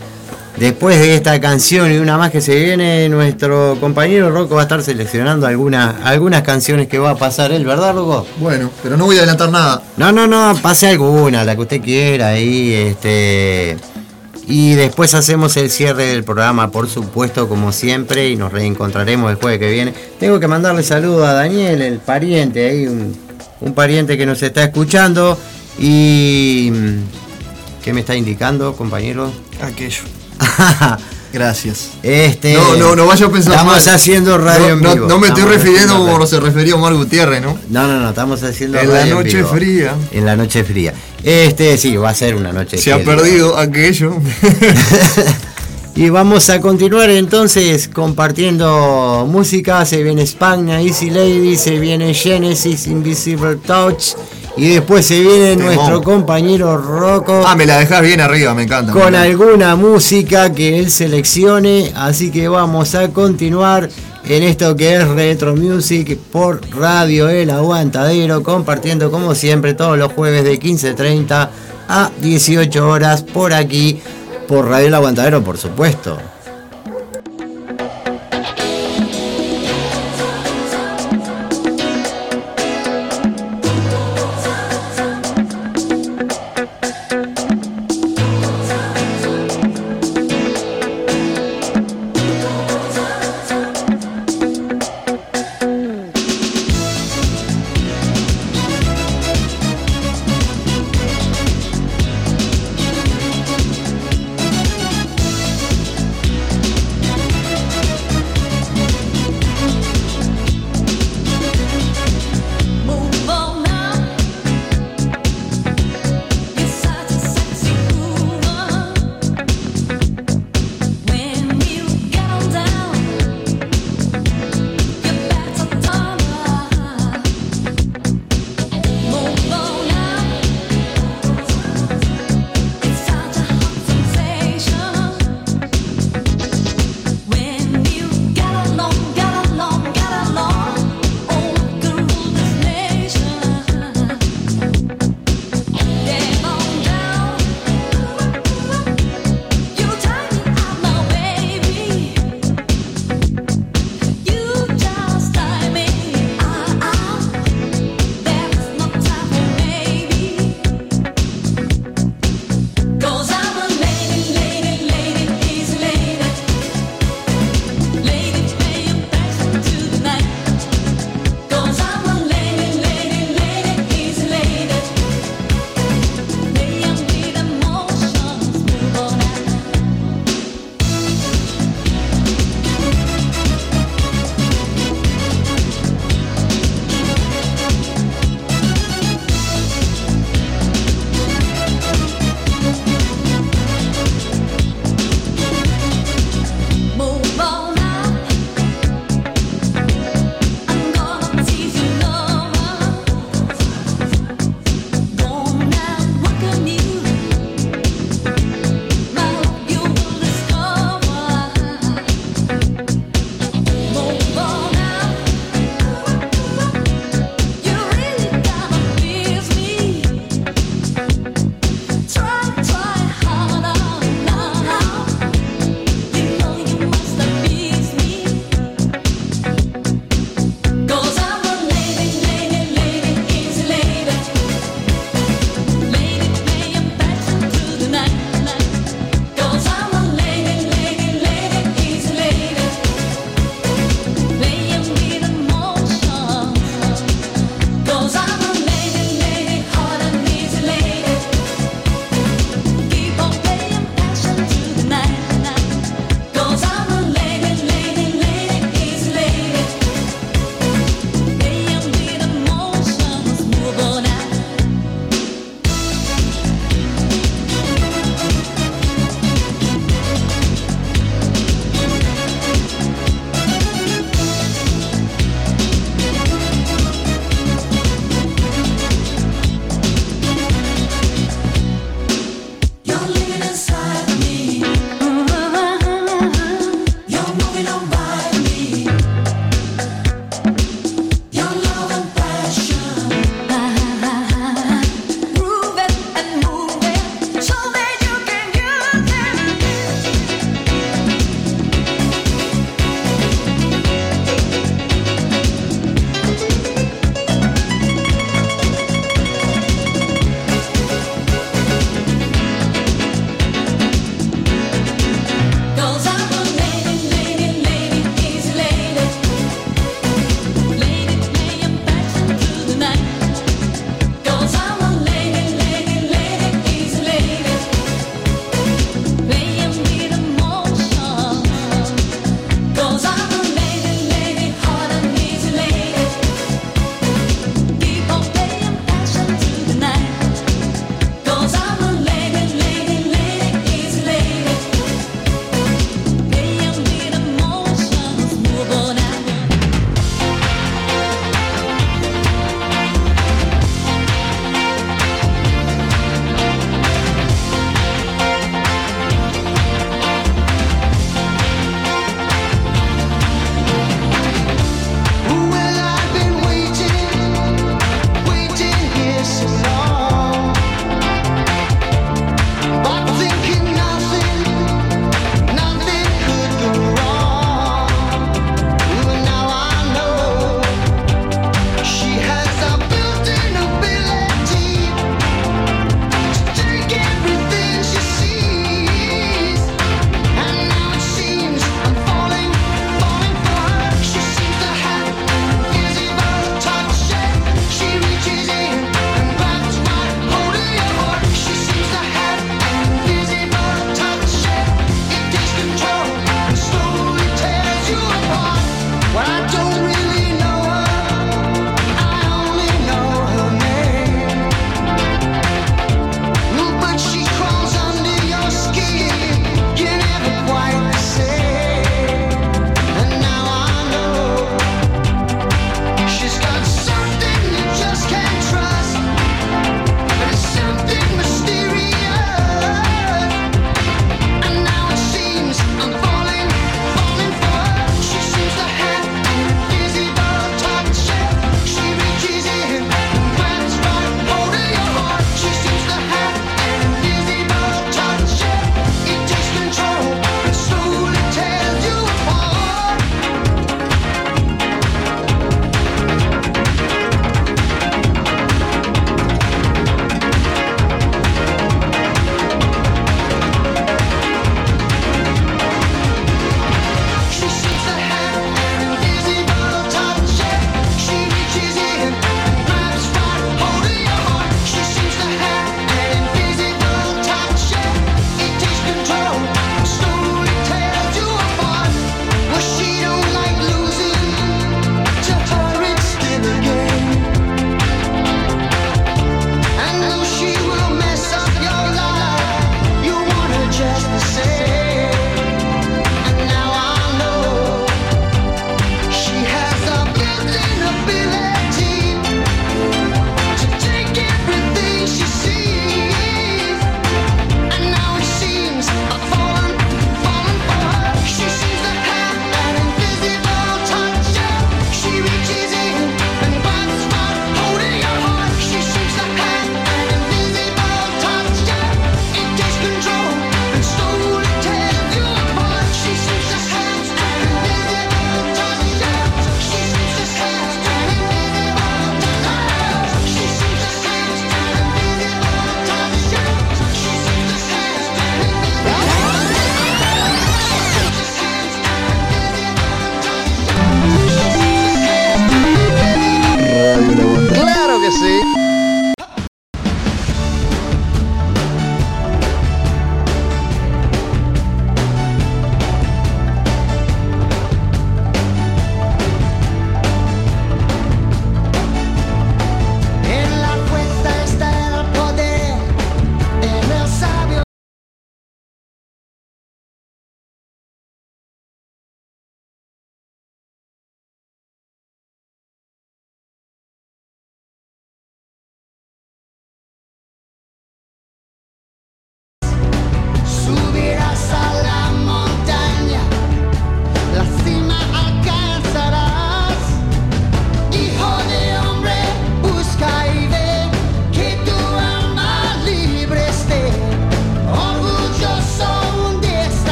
después de esta canción y una más que se viene, nuestro compañero Rocco va a estar seleccionando algunas, algunas canciones que va a pasar él, ¿verdad, Rocco? Bueno, pero no voy a adelantar nada. No, no, no, pase alguna, la que usted quiera ahí, este. Y después hacemos el cierre del programa, por supuesto, como siempre, y nos reencontraremos el jueves que viene. Tengo que mandarle saludo a Daniel, el pariente, ahí, un, un pariente que nos está escuchando. Y. ¿Qué me está indicando, compañero? Aquello. Gracias. Este, No, no, no vaya a pensar Estamos mal. haciendo radio No, en no- vivo. no me estoy refiriendo como radio. se refería Omar Gutiérrez, ¿no? No, no, no, estamos haciendo En la noche vivo. fría. En la noche fría. Este, sí, va a ser una noche Se ha fría. perdido aquello. Y vamos a continuar entonces compartiendo música. Se viene Spagna, Easy Lady, se viene Genesis, Invisible Touch. Y después se viene Temón. nuestro compañero Rocco Ah, me la dejas bien arriba, me encanta. con me encanta. alguna música que él seleccione. Así que vamos a continuar en esto que es Retro Music por Radio El Aguantadero, compartiendo como siempre todos los jueves de 15.30 a 18 horas por aquí, por Radio El Aguantadero, por supuesto.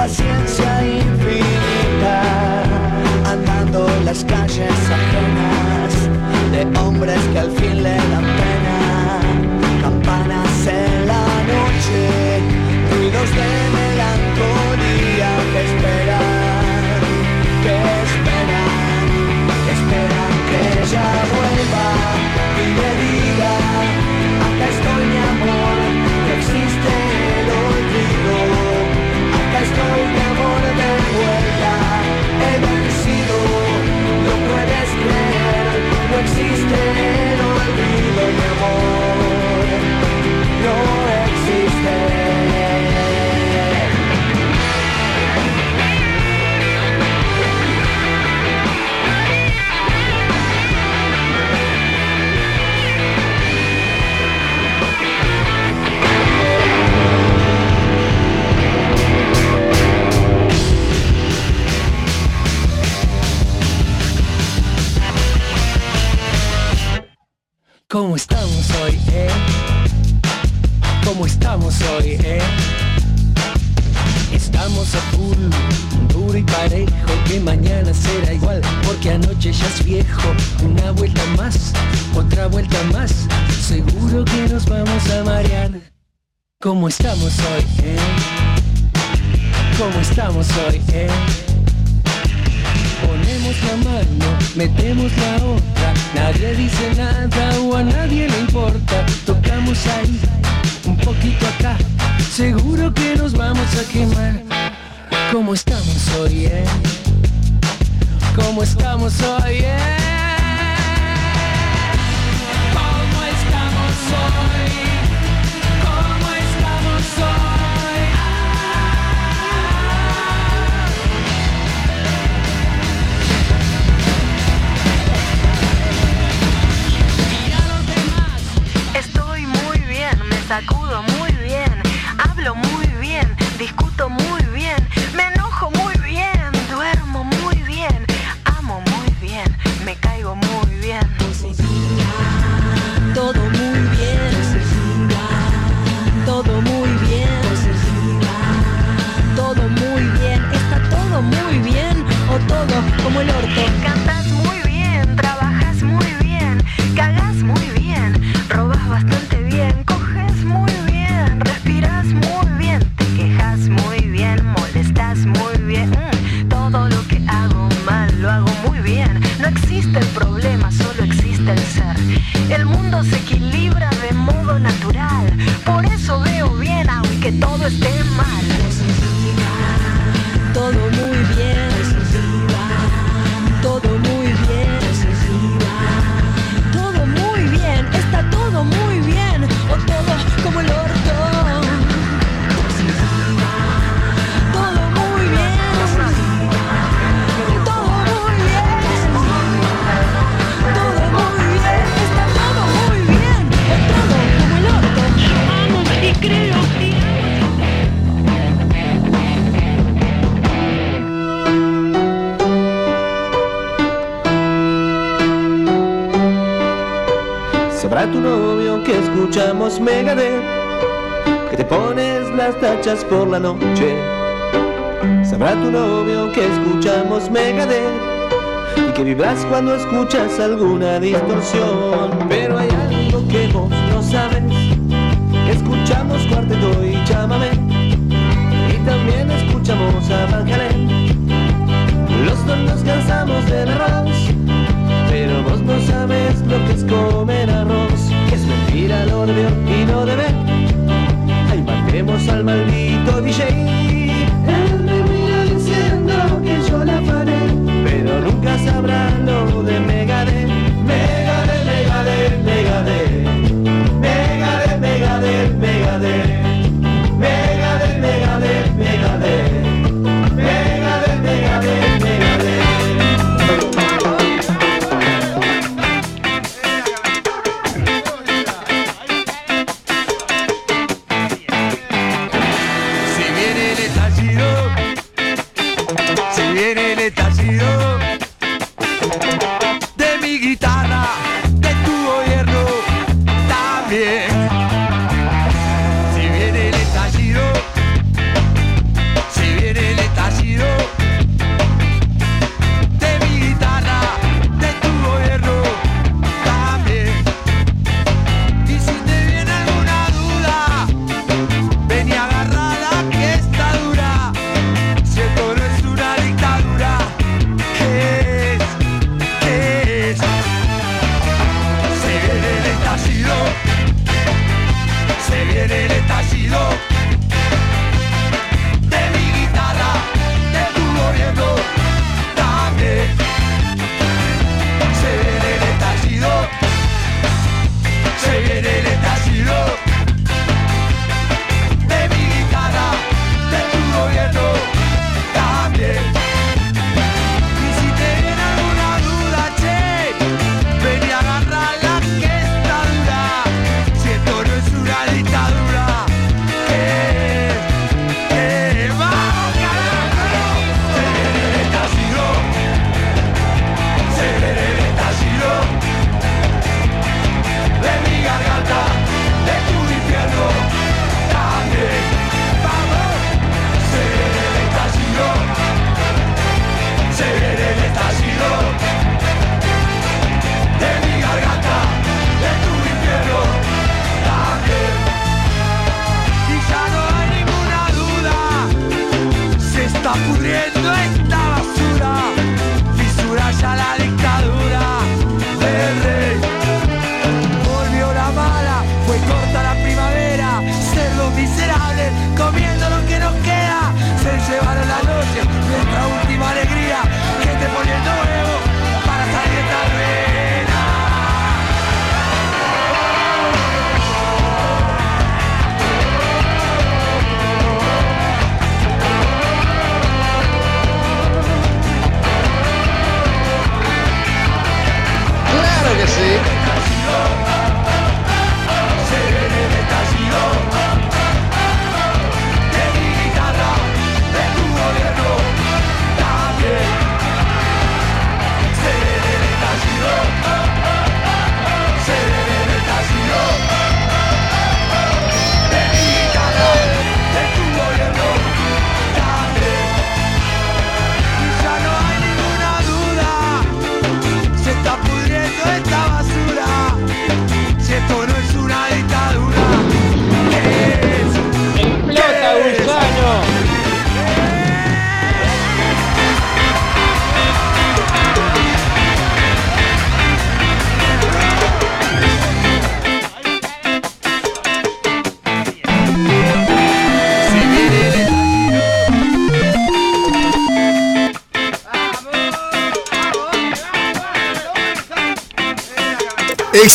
paciencia infinita, andando en las calles ajenas de hombres que al fin le dan pena. these days estamos hoy? ¿Cómo estamos hoy? Eh? por la noche. Sabrá tu novio que escuchamos Megadeth y que vibras cuando escuchas alguna distorsión. Pero hay algo que vos no sabes. Escuchamos cuarteto y llámame. Y también escuchamos a Van Halen. Los dos cansamos de la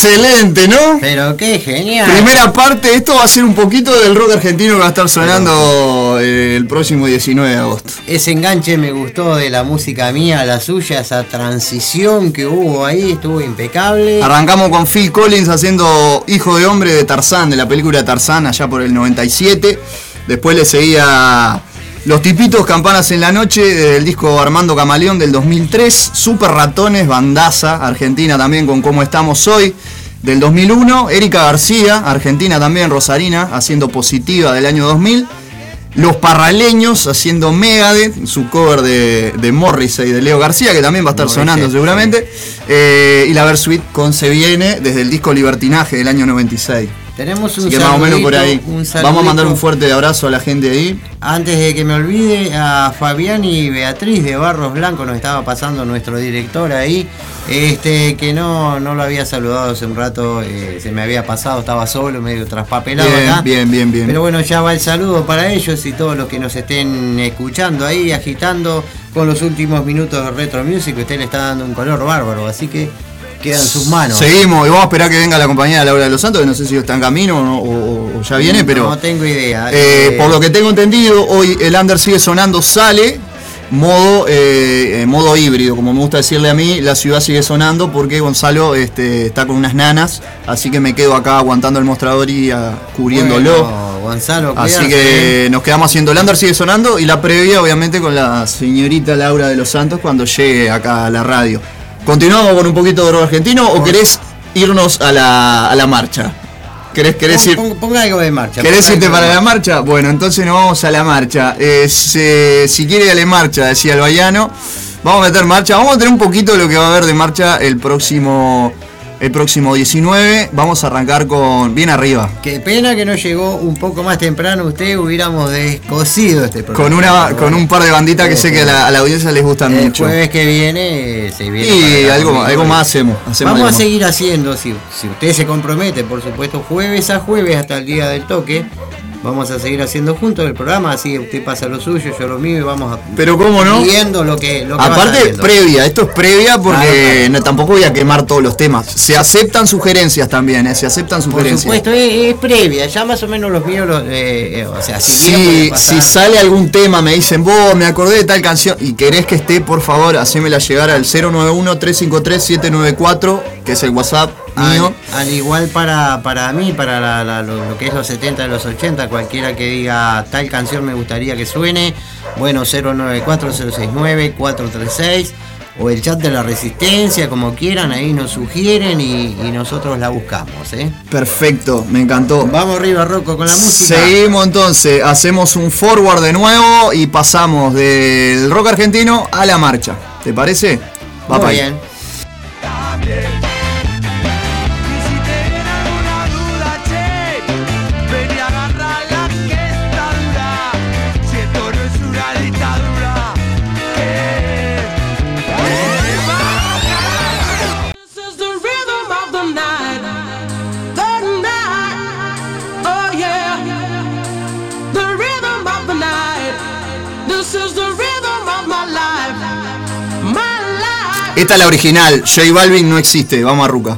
Excelente, ¿no? Pero qué genial. Primera parte, esto va a ser un poquito del rock argentino que va a estar sonando eh, el próximo 19 de agosto. Ese enganche me gustó de la música mía a la suya, esa transición que hubo ahí, estuvo impecable. Arrancamos con Phil Collins haciendo Hijo de Hombre de Tarzán, de la película Tarzán, allá por el 97. Después le seguía Los Tipitos, Campanas en la Noche, del disco Armando Camaleón del 2003. Super Ratones, Bandaza, Argentina también con Cómo Estamos Hoy, del 2001. Erika García, Argentina también, Rosarina, haciendo Positiva del año 2000. Los Parraleños haciendo Megadeth, su cover de, de Morrissey de Leo García, que también va a estar Morrissey, sonando seguramente. Eh, y la Versuit con Se Viene desde el disco Libertinaje del año 96. Tenemos un Así que más o menos por ahí. Vamos a mandar un fuerte abrazo a la gente ahí. Antes de que me olvide, a Fabián y Beatriz de Barros Blanco nos estaba pasando nuestro director ahí, este que no, no lo había saludado hace un rato, eh, se me había pasado, estaba solo, medio traspapelado Bien, acá. bien, bien, bien. Pero bueno, ya va el saludo para ellos y todos los que nos estén escuchando ahí, agitando con los últimos minutos de Retro Music, usted le está dando un color bárbaro, así que queda en sus manos. Seguimos y vamos a esperar que venga la compañía de Laura de los Santos, que no sé si está en camino o, o- o ya viene, pero. No tengo idea. Eh, Eh, por lo que tengo entendido, hoy el under sigue sonando, sale modo eh, modo híbrido, como me gusta decirle a mí, la ciudad sigue sonando porque Gonzalo este, está con unas nanas, así que me quedo acá aguantando el mostrador y ah, cubriéndolo. bueno, Gonzalo, Así que nos quedamos haciendo el under sigue sonando y la previa obviamente con la señorita Laura de los Santos cuando llegue acá a la radio. ¿Continuamos con un poquito de rock argentino o querés irnos a la, a la marcha? ¿Querés, querés Pon- ir? pon- ponga algo de marcha. ¿Querés irte para la marcha. Bueno, entonces nos vamos a la marcha. Es, eh, si quiere dale marcha, decía el Bayano. Vamos a meter marcha. Vamos a tener un poquito de lo que va a haber de marcha el próximo, el próximo 19. Vamos a arrancar con bien arriba. Qué pena que no llegó un poco más temprano usted, hubiéramos descosido este programa. Con, una, con un par de banditas que sé que a la, a la audiencia les gustan El mucho. jueves que viene se viene. Y algo, algo más hacemos. hacemos Vamos a más. seguir haciendo, si, si usted se compromete, por supuesto, jueves a jueves hasta el día del toque. Vamos a seguir haciendo juntos el programa, así usted pasa lo suyo, yo lo mío y vamos a Pero cómo no. viendo lo que, lo que Aparte, previa, esto es previa porque Claro, tampoco voy a quemar todos los temas. Se aceptan sugerencias también, ¿eh? se aceptan Por sugerencias. supuesto, es, es previa, ya más o menos los míos, los, eh, eh, o sea, si, bien Si, sale algún tema, me dicen, vos me acordé de tal canción y querés que esté, por favor, hacémela llegar al 091-353-794, que es el WhatsApp mío. Al, al igual para, para mí, para la- la- lo, lo que es los 70 y los 80, cualquiera que diga tal canción me gustaría que suene, bueno, 094-069-436 o el chat de la resistencia, como quieran, ahí nos sugieren y, y nosotros la buscamos. ¿eh? Perfecto, me encantó. Vamos arriba, Rocco, con la música. Seguimos entonces, hacemos un forward de nuevo y pasamos del rock argentino a la marcha. ¿Te parece? Va Muy bien. Esta es la original, J Balvin no existe, vamos a Ruca.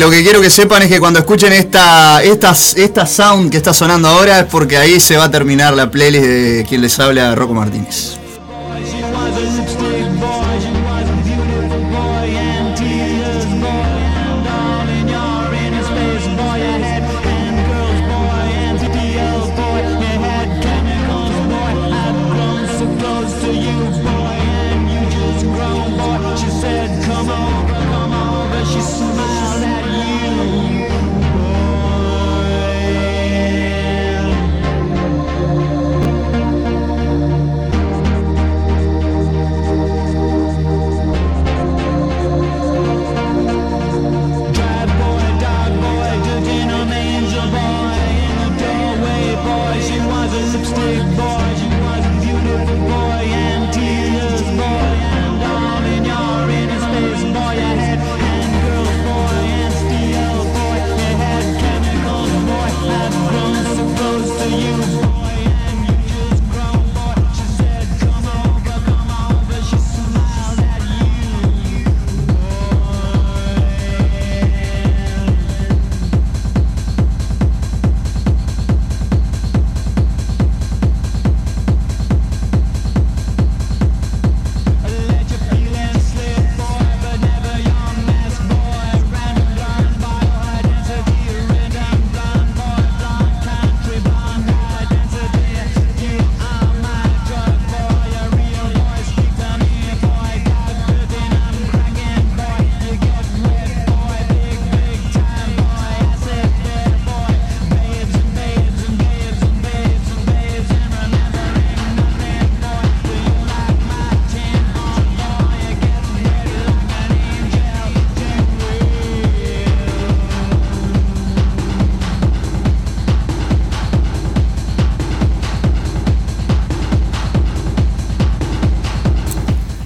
Lo que quiero que sepan es que cuando escuchen esta, esta, esta sound que está sonando ahora es porque ahí se va a terminar la playlist de quien les habla, Rocco Martínez.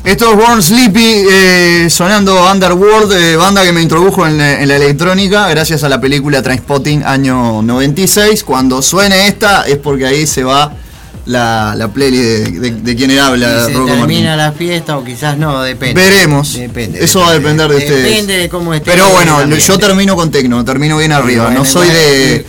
Esto es Born Sleepy eh, sonando Underworld, eh, banda que me introdujo en, la- en la electrónica gracias a la película Trainspotting año 96. Cuando suene esta es porque ahí se va la, la playlist de, de- de quien habla, se termina Martín. la fiesta o quizás no, depende. Veremos. Depende, Eso va a depende. depender de ustedes. Depende de cómo esté Pero bueno, yo termino con tecno, termino bien arriba. Bueno, no soy de,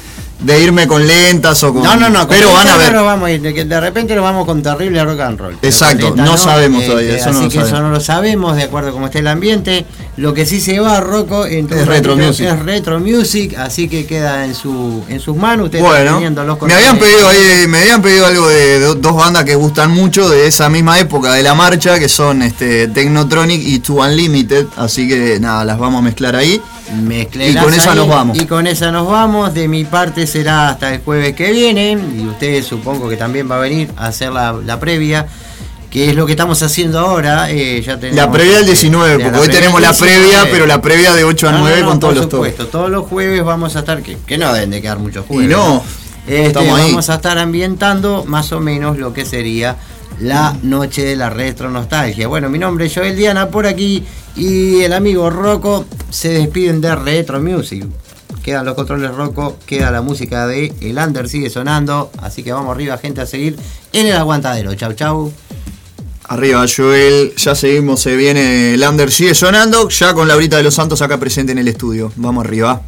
de irme con lentas o con. No, no, no. Pero van a ver. no nos vamos a ir, de, de repente nos vamos con terrible rock and roll. Exacto, no sabemos todavía, eso no así lo que eso no lo sabemos, de acuerdo a cómo esté el ambiente. Lo que sí se va, Rocco, en Es retro music. es retro music, así que queda en su en sus manos. Ustedes Bueno, los me habían pedido ahí, me habían pedido algo de, de dos bandas que gustan mucho de esa misma época de la marcha, que son este Technotronic y Two Unlimited, así que nada, las vamos a mezclar ahí. Mezclelas Y con esa ahí, nos vamos. Y con esa nos vamos. De mi parte será hasta el jueves que viene. Y ustedes supongo que también va a venir a hacer la, la previa. Que es lo que estamos haciendo ahora. eh, ya tenemos, La previa del eh, 19, la porque hoy tenemos la previa, 19. pero la previa de 8 a No, no, 9 no, con todos por los toques. supuesto, todos los jueves vamos a estar, que, que no deben de quedar muchos jueves. Y no, Este, ahí. vamos a estar ambientando más o menos lo que sería la noche de la retro nostalgia. Bueno, mi nombre es Joel Diana por aquí y el amigo Rocco se despiden de Retro Music. Quedan los controles Rocco, queda la música de El Under sigue sonando, así que vamos arriba gente a seguir en el aguantadero. Chau chau. Arriba Joel, ya seguimos, se viene el under, sigue sonando, ya con Laurita de los Santos acá presente en el estudio. Vamos arriba.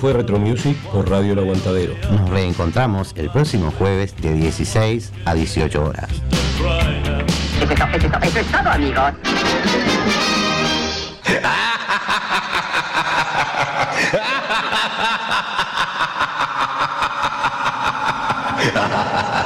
Fue Retro Music por Radio El Aguantadero. Nos reencontramos el próximo jueves de 16 a 18 horas. Eso es, to- eso es to- eso es todo, amigos.